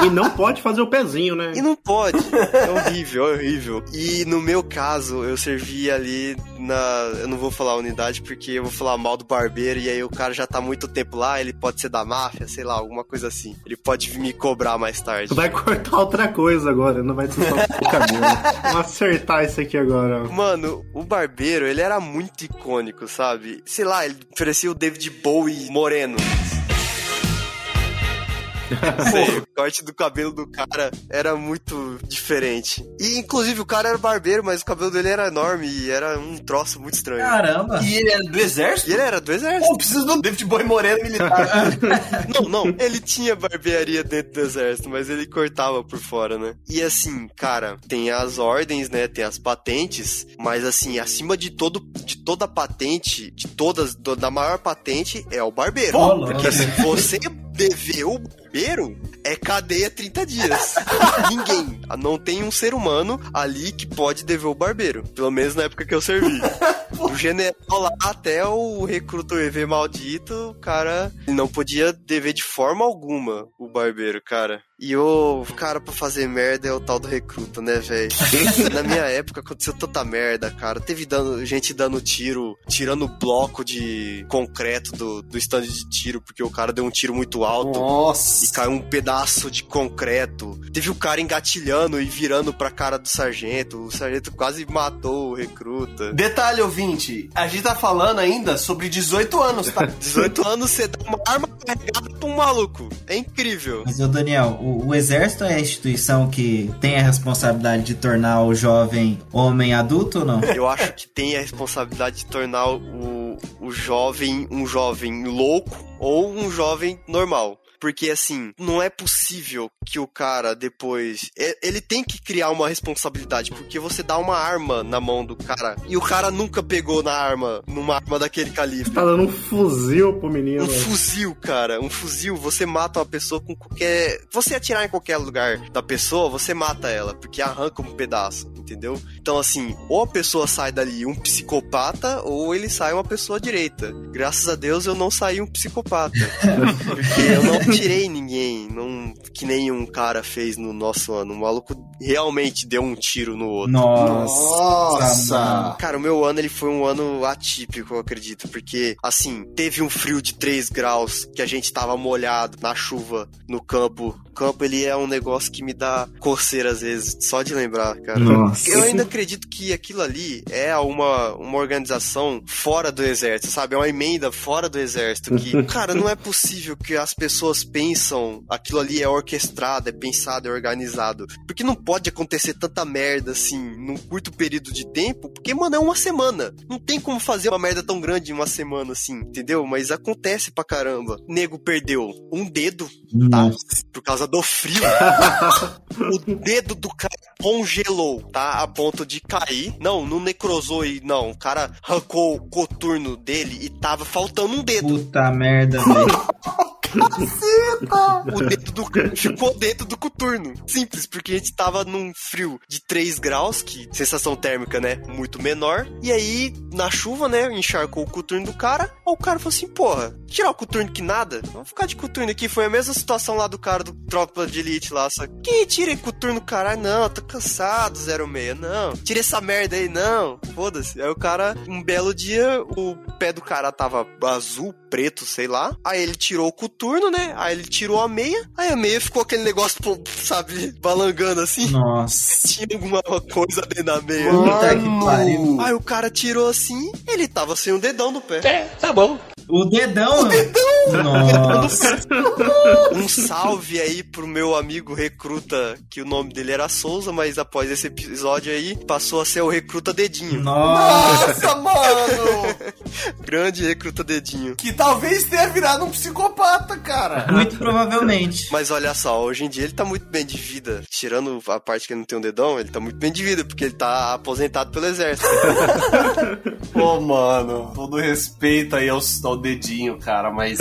E não pode fazer o pezinho, né? E não pode. É horrível, é horrível. E no meu caso, eu servi ali na. Eu não vou falar a unidade porque eu vou falar mal do barbeiro e aí o cara já tá muito tempo lá, ele pode ser da máfia, sei lá, alguma coisa assim. Ele pode vir me cobrar mais tarde. Tu vai cortar outra coisa agora, não vai ser só o cabelo. (laughs) Vamos acertar isso aqui agora. Mano, o barbeiro, ele era muito icônico, sabe? Sei lá, ele oferecia o David Bowie moreno. (laughs) Sei, o corte do cabelo do cara era muito diferente. E, inclusive, o cara era barbeiro, mas o cabelo dele era enorme e era um troço muito estranho. Caramba! E ele era do exército? E ele era do exército. Pô, preciso do David Boy Moreno militar. (laughs) Não, não, ele tinha barbearia dentro do exército, mas ele cortava por fora, né? E assim, cara, tem as ordens, né? Tem as patentes, mas assim, acima de todo de toda patente, de todas, do- da maior patente é o barbeiro. Ô, louco. Porque se você dever o barbeiro, é cadeia 30 dias. (laughs) Ninguém. Não tem um ser humano ali que pode dever o barbeiro. Pelo menos na época que eu servi. (laughs) Do general lá até o recruta EV maldito, o cara ele não podia dever de forma alguma o barbeiro, cara. E o cara pra fazer merda é o tal do recruta, né, velho? Na minha época aconteceu tanta merda, cara. Teve dando, gente dando tiro, tirando bloco de concreto do, do stand de tiro, porque o cara deu um tiro muito alto. Nossa. E caiu um pedaço de concreto. Teve o cara engatilhando e virando pra cara do sargento. O sargento quase matou o recruta. Detalhe, ouvinte, a gente tá falando ainda sobre 18 anos, tá? (laughs) 18 anos você dá uma arma carregada pra um maluco. É incrível. Mas, ô Daniel, o, o exército é a instituição que tem a responsabilidade de tornar o jovem homem adulto ou não? (laughs) Eu acho que tem a responsabilidade de tornar o, o jovem um jovem louco ou um jovem normal. Porque assim, não é possível que o cara depois. Ele tem que criar uma responsabilidade, porque você dá uma arma na mão do cara e o cara nunca pegou na arma, numa arma daquele calibre. Tá dando um fuzil pro menino. Um fuzil, cara. Um fuzil, você mata uma pessoa com qualquer. Você atirar em qualquer lugar da pessoa, você mata ela, porque arranca um pedaço, entendeu? Então, assim, ou a pessoa sai dali um psicopata, ou ele sai uma pessoa direita. Graças a Deus eu não saí um psicopata. (laughs) porque eu não tirei ninguém, não, que nem um cara fez no nosso ano. O maluco realmente deu um tiro no outro. Nossa. mano. Cara, o meu ano ele foi um ano atípico, eu acredito, porque assim, teve um frio de 3 graus que a gente tava molhado na chuva no campo. Campo ele é um negócio que me dá coceira às vezes, só de lembrar, cara. Nossa. Eu ainda acredito que aquilo ali é uma, uma organização fora do exército, sabe? É uma emenda fora do exército. Que, (laughs) cara, não é possível que as pessoas pensam aquilo ali é orquestrado, é pensado, é organizado. Porque não pode acontecer tanta merda assim num curto período de tempo, porque, mano, é uma semana. Não tem como fazer uma merda tão grande em uma semana assim, entendeu? Mas acontece pra caramba. Nego perdeu um dedo, tá? Nossa. Por causa do frio. o dedo do cara congelou, tá? A ponto de cair. Não, não necrosou e não. O cara arrancou o coturno dele e tava faltando um dedo. Puta merda, velho. (laughs) O dedo do ficou dentro do coturno. Simples, porque a gente tava num frio de 3 graus, que sensação térmica, né? Muito menor. E aí, na chuva, né? Encharcou o coturno do cara. Aí o cara falou assim: porra, tirar o coturno que nada? Vamos ficar de coturno aqui. Foi a mesma situação lá do cara do Tropa de Elite lá. Só que tira coturno, caralho. Não, tô cansado, 06. Não, tira essa merda aí, não. Foda-se. Aí o cara, um belo dia, o pé do cara tava azul, preto, sei lá. Aí ele tirou o coturno, né? Aí ele tirou a meia. Aí a meia ficou aquele negócio, pô, sabe, balangando assim. Nossa. (laughs) Tinha alguma coisa dentro da meia. Puta que pariu. Aí o cara tirou assim, ele tava sem um dedão no pé. É, tá bom. O dedão? O dedão! Nossa. (laughs) Um salve aí pro meu amigo recruta, que o nome dele era Souza, mas após esse episódio aí, passou a ser o recruta Dedinho. Nossa. Nossa, mano! (laughs) Grande recruta Dedinho. Que talvez tenha virado um psicopata, cara. (laughs) Muito provavelmente. Mas olha só, hoje em dia ele tá muito bem de vida. Tirando a parte que ele não tem um dedão, ele tá muito bem de vida, porque ele tá aposentado pelo exército. (laughs) Pô, mano, todo respeito aí ao, ao dedinho, cara, mas.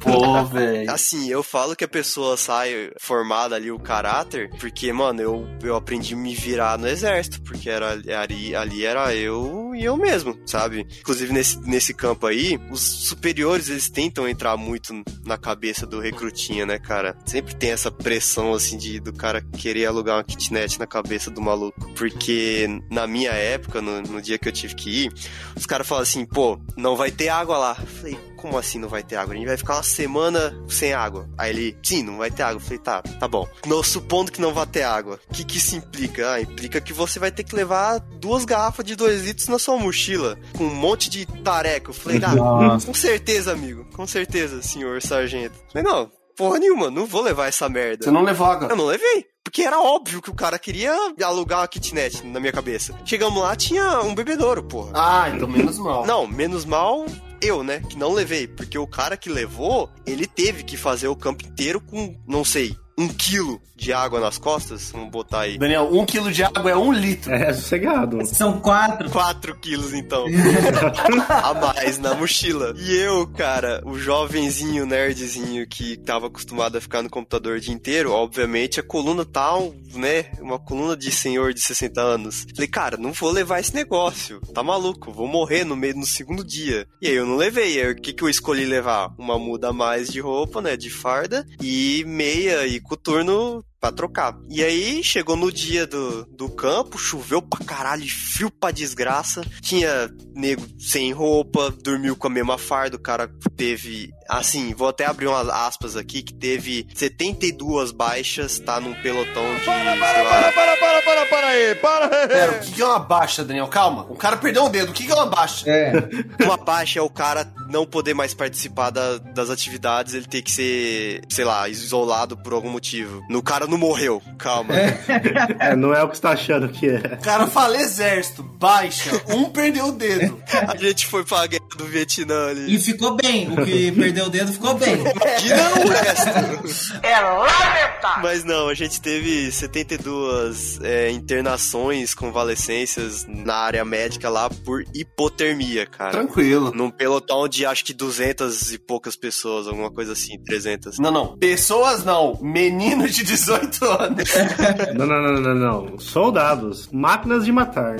Pô, (laughs) velho. Assim, eu falo que a pessoa sai formada ali o caráter, porque, mano, eu, eu aprendi a me virar no exército, porque era ali, ali era eu e eu mesmo, sabe? Inclusive nesse, nesse campo aí, os superiores eles tentam entrar muito na cabeça do recrutinha, né, cara? Sempre tem essa pressão assim de do cara querer alugar uma kitnet na cabeça do maluco, porque na minha época, no, no dia que eu tive que ir, os caras falam assim, pô, não vai ter água lá. Eu falei, como assim não vai ter água? A gente vai ficar uma semana sem água. Aí ele, sim, não vai ter água. Eu falei, tá, tá bom. Não, supondo que não vai ter água, o que que isso implica? Ah, implica que você vai ter que levar duas garrafas de dois litros na sua mochila, com um monte de tareca. Eu falei, ah, Nossa. com certeza, amigo. Com certeza, senhor sargento. Eu falei, não, porra nenhuma, não vou levar essa merda. Você não levou água. Eu não levei. Porque era óbvio que o cara queria alugar uma kitnet na minha cabeça. Chegamos lá, tinha um bebedouro, porra. Ah, então menos mal. Não, menos mal eu, né? Que não levei. Porque o cara que levou, ele teve que fazer o campo inteiro com, não sei, um quilo de água nas costas. Vamos botar aí. Daniel, um quilo de água é um litro. É, sossegado. São quatro. 4 quilos, então. (laughs) a mais na mochila. E eu, cara, o jovenzinho, nerdzinho que tava acostumado a ficar no computador o dia inteiro, obviamente a coluna tal, né? Uma coluna de senhor de 60 anos. Falei, cara, não vou levar esse negócio. Tá maluco? Vou morrer no meio no segundo dia. E aí eu não levei. Aí, o que, que eu escolhi levar? Uma muda a mais de roupa, né? De farda. E meia e coturno pra trocar. E aí, chegou no dia do, do campo, choveu pra caralho, frio pra desgraça. Tinha nego sem roupa, dormiu com a mesma farda. O cara teve, assim, vou até abrir umas aspas aqui, que teve 72 baixas, tá num pelotão de. lá, para, para, para, para aí, para aí. Pera, o que é uma baixa, Daniel? Calma. O cara perdeu um dedo. O que é uma baixa? É. Uma baixa é o cara não poder mais participar da- das atividades, ele ter que ser, sei lá, isolado por algum motivo. No cara não morreu, calma. É, não é o que você tá achando que é. O cara fala exército, baixa. Um perdeu o dedo. A gente foi pra guerra do Vietnã ali. E ficou bem. O que perdeu o dedo ficou bem. Que (laughs) não o resto. É lamentável. Mas não, a gente teve 72 é, internações, convalescências na área médica lá por hipotermia, cara. Tranquilo. Num pelotão de acho que 200 e poucas pessoas, alguma coisa assim, 300. Não, não. Pessoas não. Meninos de 18 anos. (laughs) Não, não, não, não, não. Soldados. Máquinas de matar.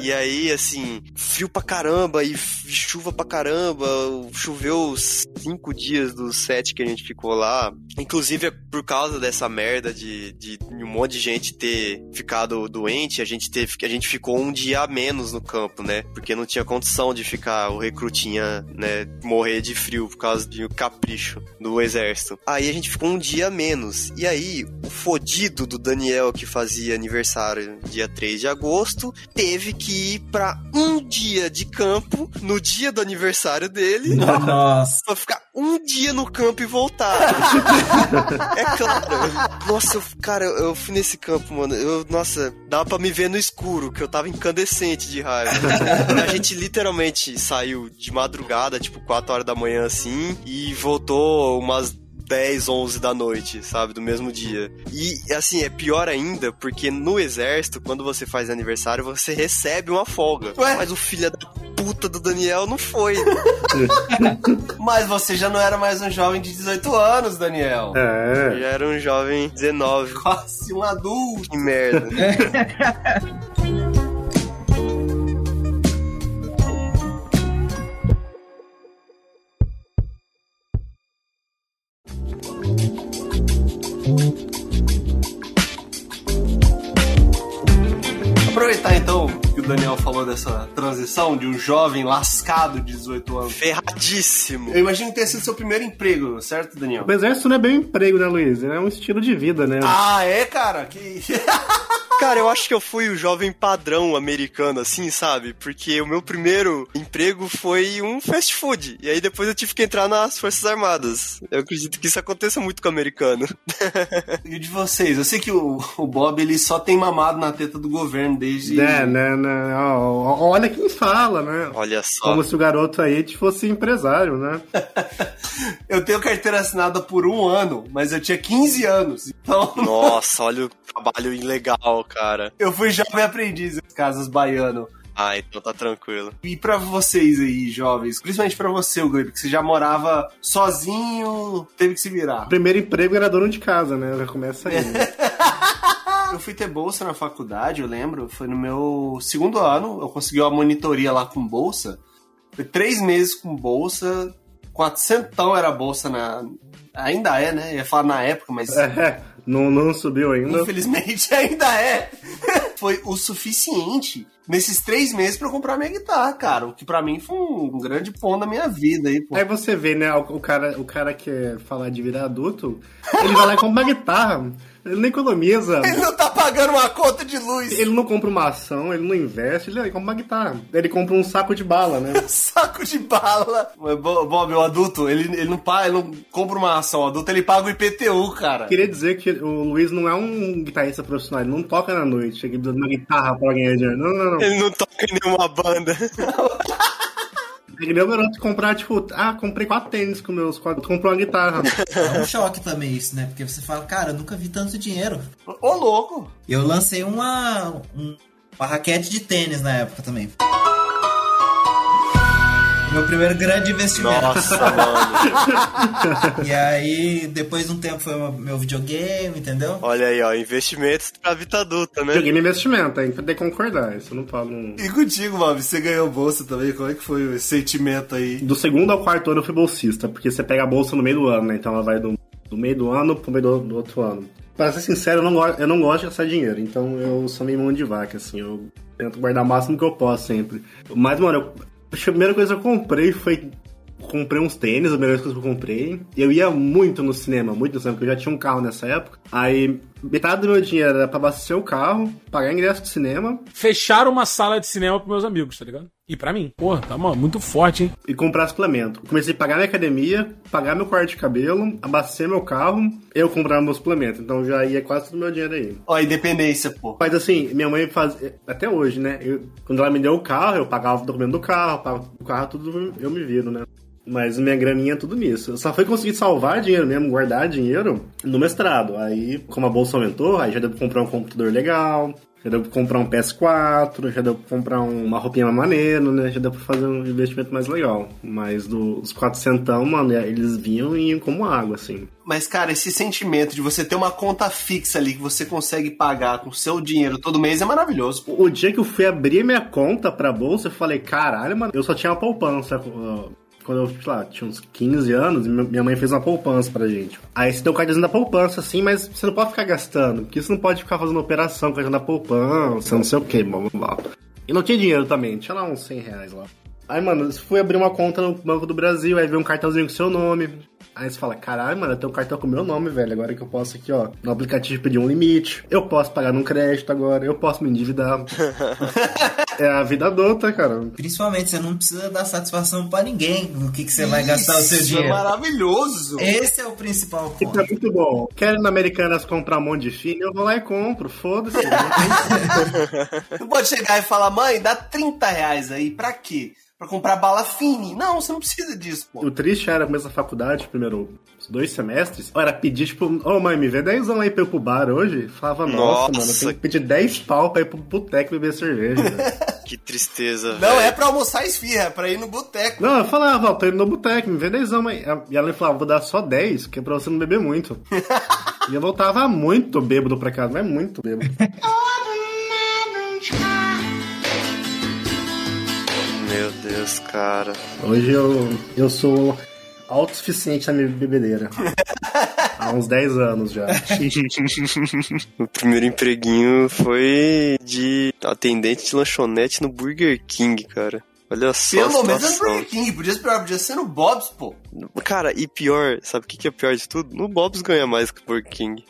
E aí, assim, frio pra caramba e chuva pra caramba. Choveu cinco dias dos sete que a gente ficou lá. Inclusive, é por causa dessa merda de, de um monte de gente ter ficado doente, a gente teve a gente ficou um dia a menos no campo, né? Porque não tinha condição de ficar o recrutinha, né, morrer de frio por causa de um capricho do exército. Aí a gente ficou um dia a menos. E aí, o fodido do Daniel que fazia aniversário dia 3 de agosto, teve que ir pra um dia de campo no dia do aniversário dele. Nossa. Ficar um dia no campo e voltar. (laughs) é claro. Nossa, eu, cara, eu, eu fui nesse campo, mano. Eu, nossa, dava pra me ver no escuro, que eu tava incandescente de raiva. A gente literalmente saiu de madrugada, tipo 4 horas da manhã assim, e voltou umas 10, 11 da noite, sabe? Do mesmo dia. E, assim, é pior ainda, porque no exército, quando você faz aniversário, você recebe uma folga. Ué? Mas o filho da puta do Daniel não foi. (laughs) Mas você já não era mais um jovem de 18 anos, Daniel. É. Já era um jovem 19. Quase um adulto. Que merda. (laughs) Aproveitar então que o Daniel falou dessa transição de um jovem lascado de 18 anos. Ferradíssimo. Eu imagino que tenha sido seu primeiro emprego, certo, Daniel? O exército não é bem um emprego, né, Luiz? É um estilo de vida, né? Ah, é, cara? Que. (laughs) Cara, eu acho que eu fui o jovem padrão americano, assim, sabe? Porque o meu primeiro emprego foi um fast food. E aí depois eu tive que entrar nas Forças Armadas. Eu acredito que isso aconteça muito com o americano. (laughs) E o de vocês? Eu sei que o, o Bob ele só tem mamado na teta do governo desde. Né, né, né. ó, olha quem fala, né? Olha só. Como se o garoto aí fosse empresário, né? (laughs) Eu tenho carteira assinada por um ano, mas eu tinha 15 anos. Então Nossa, olha o trabalho ilegal, cara. eu fui jovem aprendiz em casas baiano. Ah, então tá tranquilo. E pra vocês aí, jovens, principalmente pra você, o Gleb, que você já morava sozinho, teve que se virar. Primeiro emprego era dono de casa, né? Já começa aí. Né? (laughs) Eu fui ter bolsa na faculdade, eu lembro. Foi no meu segundo ano. Eu consegui uma monitoria lá com bolsa. Foi três meses com bolsa. 400 era a bolsa na. Ainda é, né? Eu ia falar na época, mas. É, não, não subiu ainda. Infelizmente (laughs) ainda é. (laughs) Foi o suficiente nesses três meses pra eu comprar minha guitarra, cara. O que pra mim foi um grande ponto da minha vida aí, pô. Aí você vê, né, o, o cara, o cara que quer falar de virar adulto, ele vai lá e compra uma guitarra. Ele não economiza. Ele não tá pagando uma conta de luz. Ele não compra uma ação, ele não investe, ele compra uma guitarra. Ele compra um saco de bala, né? (laughs) Saco de bala. Bob, o adulto, ele, ele não paga, ele não compra uma ação. O adulto, ele paga o IPTU, cara. Queria dizer que o Luiz não é um guitarrista profissional, ele não toca na noite, chega dando uma guitarra pra ganhar dinheiro. Não, não, não. Ele não toca em nenhuma banda. (laughs) É que nem o garoto comprar, tipo, ah, comprei quatro tênis com meus quatro. Comprou uma guitarra. É um choque também isso, né? Porque você fala, cara, eu nunca vi tanto dinheiro. Ô, louco. Eu lancei uma, um- uma raquete de tênis na época também. Meu primeiro grande investimento. Nossa, (laughs) mano. E aí, depois de um tempo foi o meu videogame, entendeu? Olha aí, ó, investimentos pra vida adulta, né? Joguei no investimento, aí tem que concordar, isso eu não falo. não- E contigo, Bob, você ganhou bolsa também? Como é que foi esse sentimento aí? Do segundo ao quarto ano eu fui bolsista, porque você pega a bolsa no meio do ano, né? Então ela vai do, do meio do ano pro meio do, do outro ano. Pra ser sincero, eu não, gosto, eu não gosto de gastar dinheiro, então eu sou meio mão de vaca, assim, eu tento guardar o máximo que eu posso sempre. Mas, mano, eu, a primeira coisa que eu comprei foi. Comprei uns tênis, a primeira coisa que eu comprei. Eu ia muito no cinema, muito no cinema, porque eu já tinha um carro nessa época. Aí, metade do meu dinheiro era pra abastecer o carro, pagar ingresso de cinema Fecharam uma sala de cinema pros meus amigos, tá ligado? E pra mim. Porra, tá mano, muito forte, hein? e comprar suplemento. Comecei a pagar minha academia, pagar meu corte de cabelo, abastecer meu carro, eu comprar meu suplemento. Então já ia quase todo o meu dinheiro aí. Ó, independência, pô. Mas assim, minha mãe faz. Até hoje, né? Eu- quando ela me deu o carro, eu pagava o documento do carro, pagava o carro, tudo eu me viro, né? Mas minha graninha é tudo nisso. Eu só foi conseguir salvar dinheiro mesmo, guardar dinheiro no mestrado. Aí, como a bolsa aumentou, aí já deu pra comprar um computador legal, já deu pra comprar um PS4, já deu pra comprar um- uma roupinha maneira, né? Já deu pra fazer um investimento mais legal. Mas dos 400, mano, eles vinham e iam como água, assim. Mas, cara, esse sentimento de você ter uma conta fixa ali que você consegue pagar com seu dinheiro todo mês é maravilhoso. O dia que eu fui abrir minha conta pra bolsa, eu falei, caralho, mano, eu só tinha uma poupança. Quando eu, sei lá, tinha uns 15 anos, minha mãe fez uma poupança pra gente. Aí você deu o cartãozinho da poupança, assim, mas você não pode ficar gastando, porque você não pode ficar fazendo operação com cartão da poupança, não sei o que, blá. E não tinha dinheiro também, tinha lá uns 100 reais lá. Aí, mano, fui abrir uma conta no Banco do Brasil, aí veio um cartãozinho com seu nome. Aí você fala, caralho, mano, eu tenho um cartão com meu nome, velho. Agora que eu posso aqui, ó, no aplicativo pedir um limite. Eu posso pagar num crédito agora, eu posso me endividar. (laughs) é a vida adulta, cara. Principalmente, você não precisa dar satisfação pra ninguém no que, que você vai gastar o seu Isso dinheiro. É maravilhoso. Esse é o principal Isso é ponto. muito bom. Quero ir na Americanas comprar um monte de fino, eu vou lá e compro. Foda-se. não tem- (laughs) Não pode chegar e falar, mãe, dá 30 reais aí, pra quê? Pra comprar bala fine? Não, você não precisa disso, pô. o triste era começar a faculdade, primeiro dois semestres, era pedir, tipo, ô mãe, me vê 10 aí pra eu ir pro bar hoje. Falava, nossa, Nossa. mano, eu tenho que pedir 10 pau pra ir pro boteco beber cerveja. (laughs) Que tristeza. Não, é pra almoçar esfirra, é pra ir no boteco. Não, eu falava, ó, tô indo no boteco, me vê 10 aí. E ela falava, vou dar só 10, que é pra você não beber muito. (laughs) e eu voltava muito bêbado pra casa, mas muito bêbado. (laughs) Meu Deus, cara. Hoje eu, eu sou autossuficiente na minha bebedeira. Há uns 10 anos já. o primeiro empreguinho foi de atendente de lanchonete no Burger King, cara. Olha só Pelo menos é no. Burger King, podia ser pior, podia ser no Bob's, pô. Cara, e pior, sabe o que que é pior de tudo? No Bob's ganha mais que o Burger King.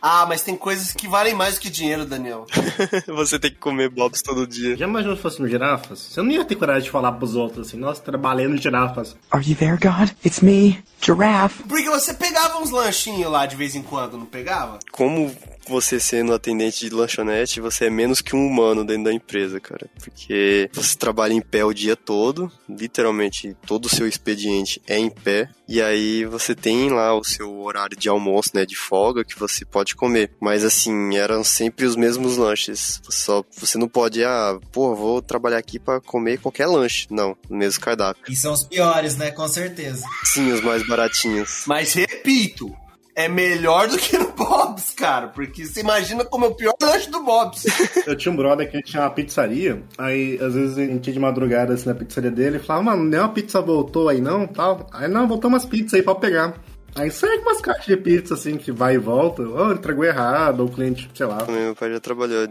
Ah, mas tem coisas que valem mais do que dinheiro, Daniel. (laughs) Você tem que comer bobs todo dia. Já imaginou se fosse no girafas? Você não ia ter coragem de falar pros outros assim, nossa, trabalhei no girafas. Are you there, God? It's me, Giraffe. Porque você pegava uns lanchinhos lá de vez em quando, não pegava? Como você sendo atendente de lanchonete, você é menos que um humano dentro da empresa, cara. Porque você trabalha em pé o dia todo, literalmente todo o seu expediente é em pé. E aí você tem lá o seu horário de almoço, né, de folga, que você pode comer. Mas assim, eram sempre os mesmos lanches. Só você não pode, ah, pô, vou trabalhar aqui para comer qualquer lanche. Não, o mesmo cardápio. E são os piores, né? Com certeza. Sim, os mais baratinhos. Mas repito, é melhor do que no Bob's, cara. Porque você imagina como é o pior lanche do Bob's. Eu tinha um brother que tinha uma pizzaria, aí às vezes a gente ia de madrugada assim na pizzaria dele e falava, mano, nenhuma pizza voltou aí não, tal. Aí não, voltou umas pizzas aí pra pegar. Aí sai com umas caixas de pizza assim que vai e volta, ou entregou errado, ou o cliente, sei lá. Meu pai já trabalhou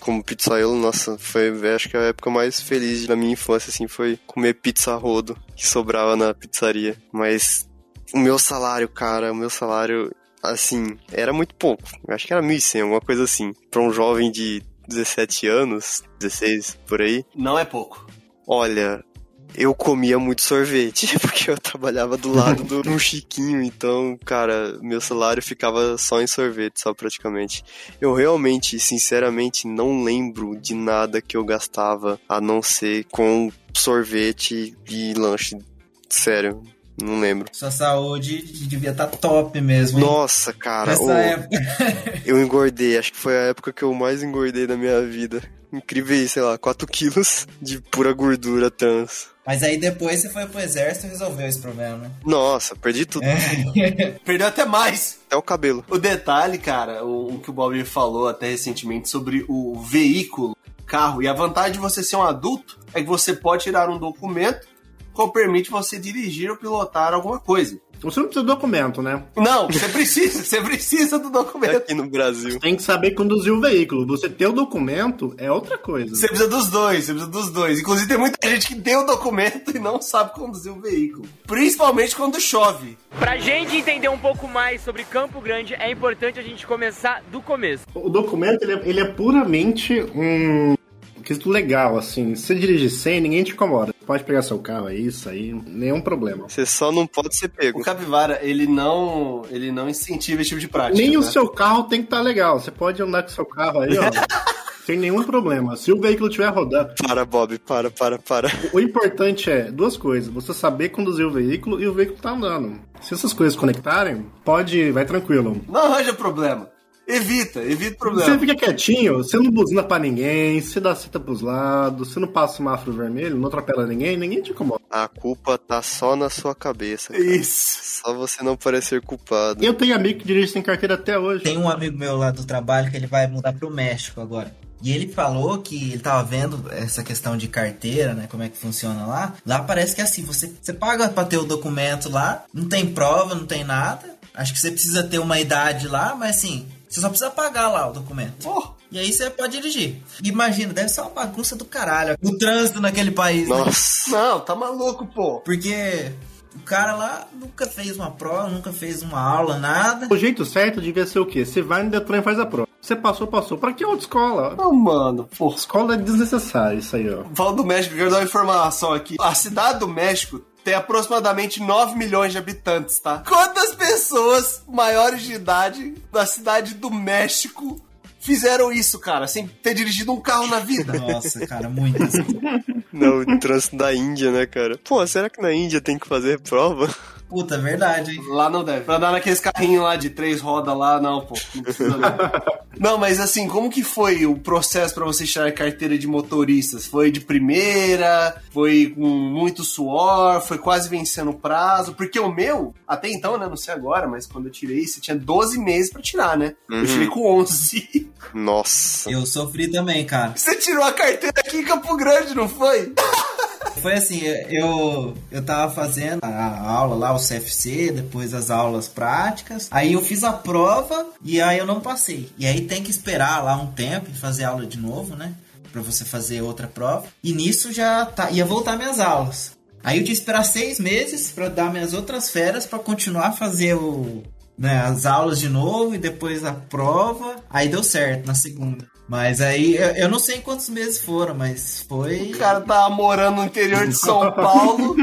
como pizzaiolo, nossa, foi acho que a época mais feliz da minha infância, assim, foi comer pizza a rodo que sobrava na pizzaria. Mas o meu salário, cara, o meu salário, assim, era muito pouco. Eu acho que era 1.100, alguma coisa assim. Pra um jovem de 17 anos, 16, por aí. Não é pouco. Olha, eu comia muito sorvete, (laughs) porque eu trabalhava do lado do, de um chiquinho, então, cara, meu salário ficava só em sorvete, só praticamente. Eu realmente, sinceramente, não lembro de nada que eu gastava a não ser com sorvete e lanche. Sério, não lembro. Sua saúde devia estar top mesmo. hein? Nossa, cara, Nessa ô, época. (laughs) eu engordei, acho que foi a época que eu mais engordei da minha vida. Incríveis, sei lá, 4 quilos de pura gordura trans. Mas aí depois você foi pro exército e resolveu esse problema, né? Nossa, perdi tudo, (laughs) Perdeu até mais. até o cabelo. O detalhe, cara, o, o que o Bob falou até recentemente sobre o veículo, carro, e a vantagem de você ser um adulto é que você pode tirar um documento que permite você dirigir ou pilotar alguma coisa. Você não precisa de documento, né? Não, você precisa, você precisa do documento. Aqui no Brasil. Tem que saber conduzir o veículo. Você ter o documento é outra coisa. Você precisa dos dois, você precisa dos dois. Inclusive, tem muita gente que tem o documento e não sabe conduzir o veículo. Principalmente quando chove. Pra gente entender um pouco mais sobre Campo Grande, é importante a gente começar do começo. O documento, ele é, ele é puramente um quesito legal, assim. Se você dirigir sem, ninguém te incomoda. Pode pegar seu carro, é isso aí, nenhum problema. Você só não pode ser O pego. Capivara, ele não, ele não incentiva esse tipo de prática. Nem o né? seu carro tem que estar legal. Você pode andar com seu carro aí, ó. (laughs) sem nenhum problema. Se o veículo estiver rodando. Para, Bob, para, para, para. O importante é duas coisas: você saber conduzir o veículo e o veículo tá andando. Se essas coisas conectarem, pode, vai tranquilo. Não arranja problema. Evita, evita o Você problema. fica quietinho, você não buzina pra ninguém, você dá seta pros lados, você não passa semáforo vermelho, não atropela ninguém, ninguém te incomoda. A culpa tá só na sua cabeça. cara. Isso. Só você não parecer culpado. Eu tenho amigo que dirige sem carteira até hoje. Tem um amigo meu lá do trabalho que ele vai mudar pro México agora. E ele falou que ele tava vendo essa questão de carteira, né? Como é que funciona lá. Lá parece que é assim, você, você paga pra ter o documento lá, não tem prova, não tem nada. Acho que você precisa ter uma idade lá, mas assim, você só precisa pagar lá o documento. Pô, E aí você pode dirigir. Imagina, deve ser uma bagunça do caralho. O trânsito naquele país, né? Nossa. não, tá maluco, pô. Porque o cara lá nunca fez uma prova, nunca fez uma aula, nada. O jeito certo devia ser o quê? Você vai no Detran e faz a prova. Você passou, passou. Pra que outra escola? Não, mano, pô. Escola é desnecessário isso aí, ó. Fala do México, quero dar uma informação aqui. A cidade do México tem aproximadamente 9 milhões de habitantes, tá? Quantas pessoas maiores de idade da cidade do México fizeram isso, cara, sem ter dirigido um carro na vida? (laughs) Nossa, cara, muitas. Não, o trânsito da Índia, né, cara? Pô, será que na Índia tem que fazer prova? Puta, é verdade, hein? Lá não deve. Pra andar naqueles carrinhos lá de três rodas lá, não, pô. Não, precisa não. (laughs) não, mas assim, como que foi o processo pra você tirar a carteira de motoristas? Foi de primeira? Foi com muito suor? Foi quase vencendo o prazo? Porque o meu, até então, né, não sei agora, mas quando eu tirei, você tinha 12 meses pra tirar, né? Eu tirei com 11. Nossa. Eu sofri também, cara. Você tirou a carteira aqui em Campo Grande, não foi? Foi assim, eu, eu tava fazendo a aula lá, o CFC, depois as aulas práticas. Aí eu fiz a prova e aí eu não passei. E aí tem que esperar lá um tempo e fazer aula de novo, né? Pra você fazer outra prova. E nisso já tá, ia voltar minhas aulas. Aí eu tinha que esperar seis meses pra dar minhas outras férias pra continuar a fazer o, né, as aulas de novo e depois a prova. Aí deu certo na segunda. Mas aí, eu, eu não sei quantos meses foram, mas foi. O cara tava morando no interior de São Paulo,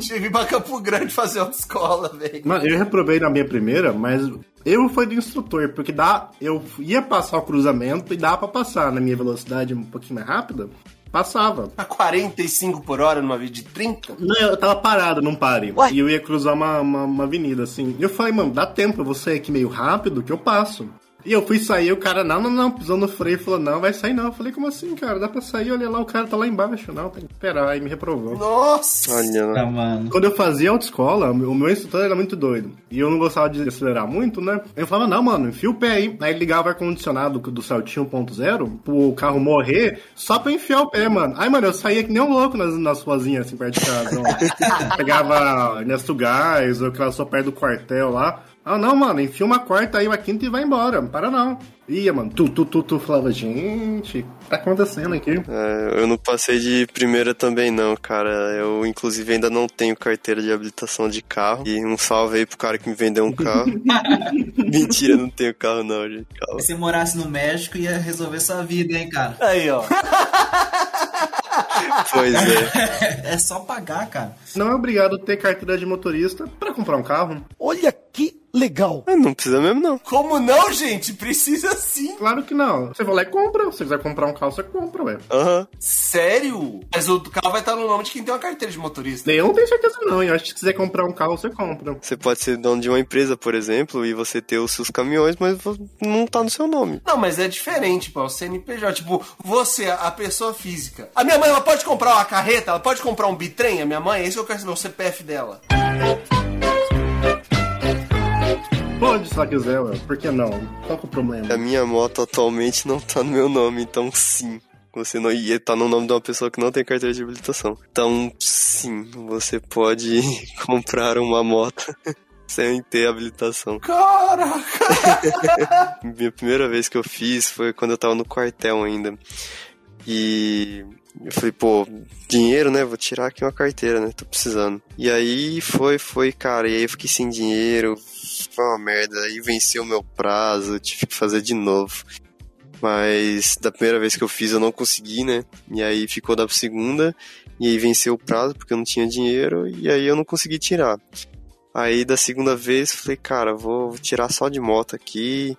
tive pra Campo Grande fazer autoescola, velho. Mano, eu reprovei na minha primeira, mas eu fui do instrutor, porque dá, eu ia passar o cruzamento e dá pra passar na minha velocidade um pouquinho mais rápida. Passava. A 45 por hora numa vida de 30? Não, eu tava parado num pare. E eu ia cruzar uma, uma, uma avenida, assim. E eu falei, mano, dá tempo, eu vou sair aqui meio rápido que eu passo. E eu fui sair, o cara, não, não, não, pisou no freio e falou, não, vai sair não. Eu falei, como assim, cara? Dá pra sair, olha lá, o cara tá lá embaixo. Não, tem que esperar. Aí me reprovou. Nossa! Olha, Tá, mano. Quando eu fazia autoescola, o meu instrutor era muito doido. E eu não gostava de acelerar muito, né? Eu falava, não, mano, enfia o pé aí. Aí ele ligava o ar-condicionado do Celtinho 1.0 pro carro morrer só pra enfiar o pé, mano. Aí, mano, eu saía que nem um louco nas, nas ruazinhas, assim, perto de casa. ó. (laughs) Pegava Ernesto Gás, ou aquela só perto do quartel lá. Ah, não, mano, enfia uma quarta aí, uma quinta e vai embora. Não para não. Ia, mano, tu, tu, tu, tu. Falava, gente, o que tá acontecendo aqui? É, eu não passei de primeira também não, cara. Eu, inclusive, ainda não tenho carteira de habilitação de carro. E um salve aí pro cara que me vendeu um carro. (laughs) Mentira, não tenho carro não, gente. Calma. Se você morasse no México, ia resolver sua vida, hein, cara? Aí, ó. (laughs) Pois é. É só pagar, cara. Não é obrigado a ter carteira de motorista pra comprar um carro. Olha que legal. Ah, Não precisa mesmo não. Como não, gente? Precisa sim. Claro que não. Você vai lá e compra. Se você quiser comprar um carro, você compra, ué. Aham. Sério? Mas o carro vai estar no nome de quem tem uma carteira de motorista. Eu não tenho certeza não. Eu acho que se quiser comprar um carro, você compra. Você pode ser dono de uma empresa, por exemplo, e você ter os seus caminhões, mas não tá no seu nome. Não, mas é diferente, pô. O CNPJ, tipo, você, a pessoa física. A minha mãe, ela pode comprar uma carreta? Ela pode comprar um bitrem? A minha mãe, é isso que eu quero saber, o CPF dela. Pode, se ela quiser, ué. Por que não? Qual que é o problema? A minha moto atualmente não tá no meu nome, então sim. Você não ia tá no nome de uma pessoa que não tem carteira de habilitação. Então, sim, você pode (laughs) comprar uma moto (laughs) sem ter habilitação. Caraca! (laughs) Minha primeira vez que eu fiz foi quando eu tava no quartel ainda. E eu falei, pô, dinheiro, né? Vou tirar aqui uma carteira, né? Tô precisando. E aí foi, foi, cara. E aí eu fiquei sem dinheiro. Foi uma merda. Aí venceu o meu prazo. Tive que fazer de novo. Mas da primeira vez que eu fiz eu não consegui, né? E aí ficou da segunda. E aí venceu o prazo porque eu não tinha dinheiro. E aí eu não consegui tirar. Aí da segunda vez falei, cara, vou tirar só de moto aqui.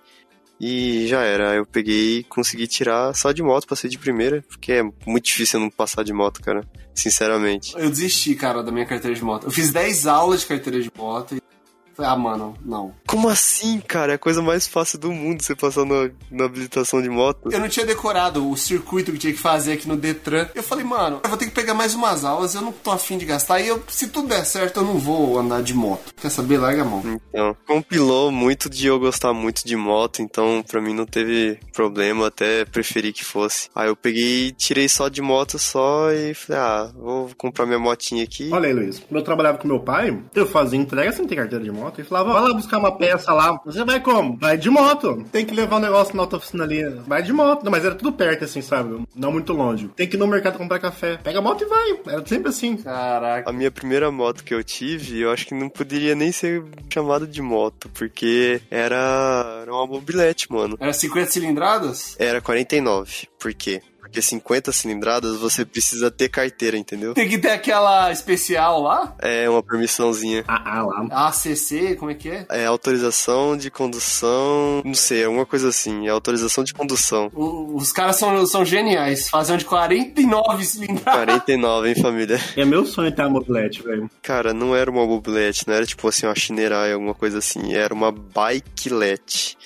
E já era. Eu peguei consegui tirar só de moto, passei de primeira, porque é muito difícil não passar de moto, cara. Sinceramente. Eu desisti, cara, da minha carteira de moto. Eu fiz 10 aulas de carteira de moto e falei, ah, mano, não. Como assim, cara? É a coisa mais fácil do mundo você passar na, na habilitação de moto. Eu não tinha decorado o circuito que tinha que fazer aqui no Detran. Eu falei, mano, eu vou ter que pegar mais umas aulas, eu não tô afim de gastar. E eu, se tudo der certo, eu não vou andar de moto. Quer saber? Larga a mão. Então, compilou muito de eu gostar muito de moto, então pra mim não teve problema, até preferi que fosse. Aí eu peguei, tirei só de moto só e falei, ah, vou comprar minha motinha aqui. Olha aí, Luiz. Quando eu trabalhava com meu pai, eu fazia entrega sem ter carteira de moto. Ele falava, vai lá buscar uma peça lá. Você vai como? Vai de moto. Tem que levar um negócio na outra oficina ali. Vai de moto. Não, mas era tudo perto, assim, sabe? Não muito longe. Tem que ir no mercado comprar café. Pega a moto e vai. Era sempre assim. Caraca. A minha primeira moto que eu tive, eu acho que não poderia nem ser chamada de moto, porque era, era uma mobilete, mano. Era 50 cilindradas? Era 49. Por quê? Porque 50 cilindradas você precisa ter carteira, entendeu? Tem que ter aquela especial lá? É uma permissãozinha. Ah, ah lá. ACC, como é que é? É autorização de condução, não sei, alguma coisa assim. É autorização de condução. O- os caras são, são geniais. Fazem um de 49 cilindradas. 49, hein, família? (laughs) É meu sonho ter uma mobilete, velho. Cara, não era uma mobilete, não era tipo assim, uma chinerai, alguma coisa assim. Era uma bikelete.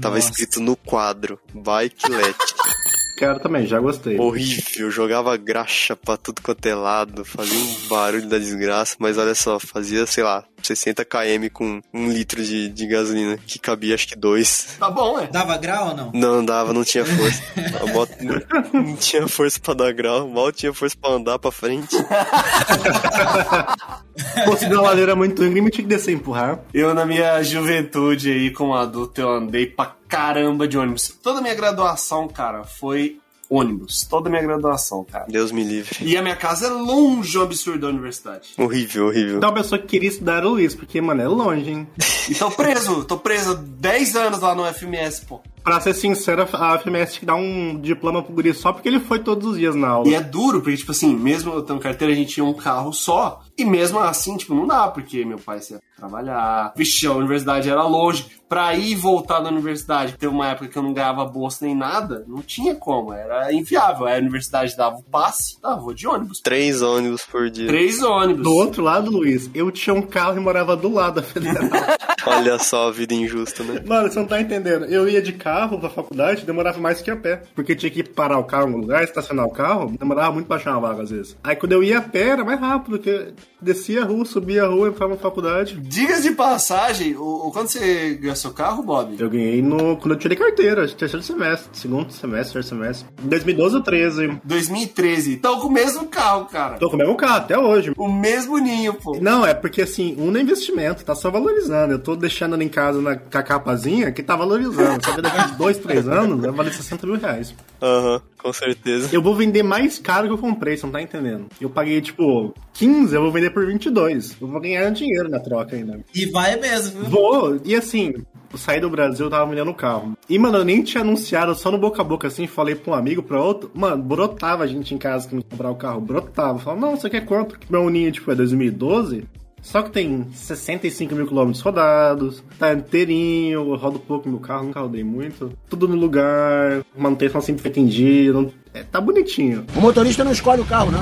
Tava escrito no quadro, bikelete. (laughs) Quero também, já gostei. Horrível, jogava graxa pra tudo quanto é lado, fazia um barulho da desgraça, mas olha só, fazia, sei lá, 60 km com um litro de, de gasolina, que cabia acho que dois. Tá bom, é. Dava grau ou não? Não dava, não tinha força. (laughs) A moto não, não tinha força pra dar grau, mal tinha força pra andar pra frente. (laughs) Consegui uma ladeira muito íngreme, tinha que descer e empurrar. Eu, na minha juventude aí, como adulto, eu andei pra caramba de ônibus. Toda a minha graduação, cara, foi ônibus. Toda a minha graduação, cara. Deus me livre. E a minha casa é longe um absurdo da universidade. Horrível, horrível. Então a pessoa que queria estudar era o Luiz, porque, mano, é longe, hein? (laughs) E tô preso, tô preso 10 anos lá no FMS, pô. Pra ser sincero, a FMS te dá um diploma pro guri só porque ele foi todos os dias na aula. E é duro, porque, tipo assim, mesmo eu tendo carteira, a gente tinha um carro só. E mesmo assim, tipo, não dá, porque meu pai ia trabalhar. Vixe, a universidade era longe. Pra ir e voltar da universidade, teve uma época que eu não ganhava bolsa nem nada, não tinha como, era inviável. Aí a universidade dava o passe, tá, vou de ônibus. Três ônibus por dia. Três ônibus. Do outro lado, Luiz, eu tinha um carro e morava do lado da federal. (laughs) Olha só a vida injusta, né? Mano, você não tá entendendo. Eu ia de carro pra faculdade, demorava mais que a pé. Porque tinha que parar o carro em algum lugar, estacionar o carro, demorava muito pra achar uma vaga às vezes. Aí quando eu ia a pé era mais rápido, porque descia a rua, subia a rua, entrava na faculdade. Digas de passagem, o, o- quando você ganhou seu carro, Bob? Eu ganhei no. quando eu tirei carteira, terceiro semestre, segundo semestre, terceiro semestre. Em 2012 ou 13. 2013. Então com o mesmo carro, cara. Tô com o mesmo carro até hoje. O mesmo ninho, pô. Não, é porque assim, um não é investimento, tá só valorizando. Eu tô deixando ela em casa na, com a capazinha que tá valorizando. Só que daqui a dois, três anos vai valer 60 mil reais. Aham, com certeza. Eu vou vender mais caro que eu comprei, você não tá entendendo. Eu paguei, tipo, 15, eu vou vender por 22. Eu vou ganhar dinheiro na troca ainda. E vai mesmo? Vou, e assim, eu saí do Brasil, eu tava vendendo o carro. E, mano, eu nem tinha anunciado, só no boca a boca assim, falei pra um amigo, pra outro. Mano, brotava gente em casa que me comprar o carro, brotava. Falava, não, você quer quanto? Que meu ninho, tipo, é 2012. Só que tem 65 mil quilômetros rodados, tá inteirinho, eu rodo pouco meu carro, nunca rodei muito. Tudo no lugar, manutenção sempre feita em dia, não- é, tá bonitinho. O motorista não escolhe o carro, não.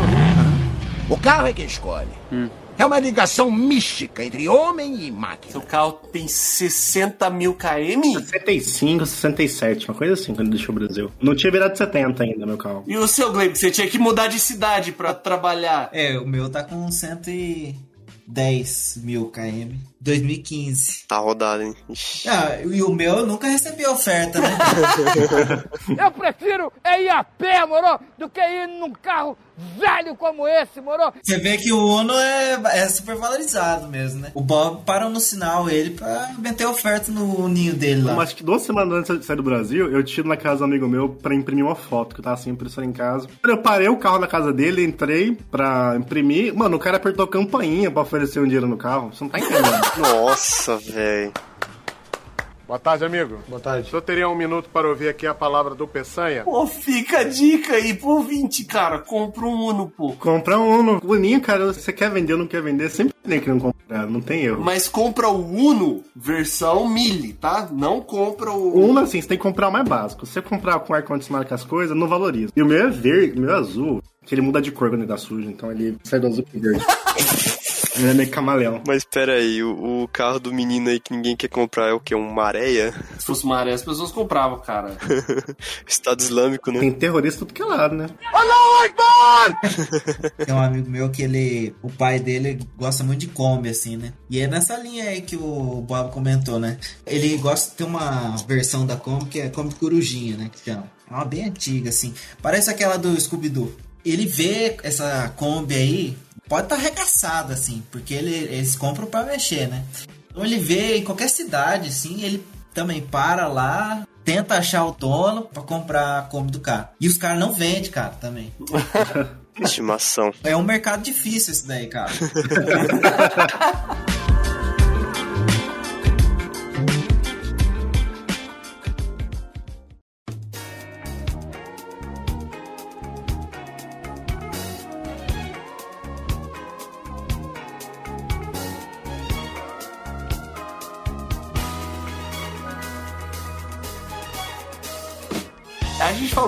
O carro é quem escolhe. É uma ligação mística entre homem e máquina. Seu carro tem 60 mil km? 65, 67, uma coisa assim, quando ele deixou o Brasil. Não tinha virado 70 ainda, meu carro. E o seu, Gleib, você tinha que mudar de cidade pra trabalhar. É, o meu tá com 110 mil km. 2015. Tá rodado, hein? Ah, e o meu eu nunca recebi oferta, né? (laughs) Eu prefiro é ir a pé, moro? Do que ir num carro velho como esse, moro? Você vê que o Uno é, é super valorizado mesmo, né? O Bob parou no sinal ele pra meter oferta no ninho dele lá. Mas acho que duas semanas antes de sair do Brasil, eu tiro na casa do amigo meu pra imprimir uma foto, que eu tava sem impressora em casa. Eu parei o carro na casa dele, entrei pra imprimir. Mano, o cara apertou a campainha pra oferecer um dinheiro no carro. Você não tá entendendo. (laughs) Nossa, velho. Boa tarde, amigo. Boa tarde. O senhor teria um minuto para ouvir aqui a palavra do Peçanha? Pô, fica a dica aí pro ouvinte, cara. Compra um Uno, pô. Comprar um Uno. Uninho, cara, você quer vender ou não quer vender, sempre tem que não comprar, não tem erro. Mas compra o Uno versão Mille, tá? Não compra o. O Uno, assim, você tem que comprar o mais básico. Se você comprar com ar-condicionado com as coisas, não valoriza. E o meu é verde, o meu é azul, que ele muda de cor quando ele dá sujo, então ele sai do azul pro verde. (laughs) ele é meio camaleão. Mas pera aí, o, o carro do menino aí que ninguém quer comprar é o quê? Um maréia? (laughs) Se fosse uma areia, as pessoas compravam, cara. Estado Islâmico, né? Tem terrorista tudo que é lado, né? (laughs) Tem um amigo meu que ele. O pai dele gosta muito de Kombi, assim, né? E é nessa linha aí que o Bob comentou, né? Ele gosta de ter uma versão da Kombi que é Kombi Corujinha, né? Que chama. É uma bem antiga, assim. Parece aquela do Scooby-Doo. Ele vê essa Kombi aí, pode estar tá arregaçada, assim, porque ele, eles compram pra mexer, né? Então ele vê em qualquer cidade, assim, ele também para lá, tenta achar o dono pra comprar a Kombi do cara. E os caras não vendem, cara, também. (laughs) Estimação. É um mercado difícil esse daí, cara. (laughs)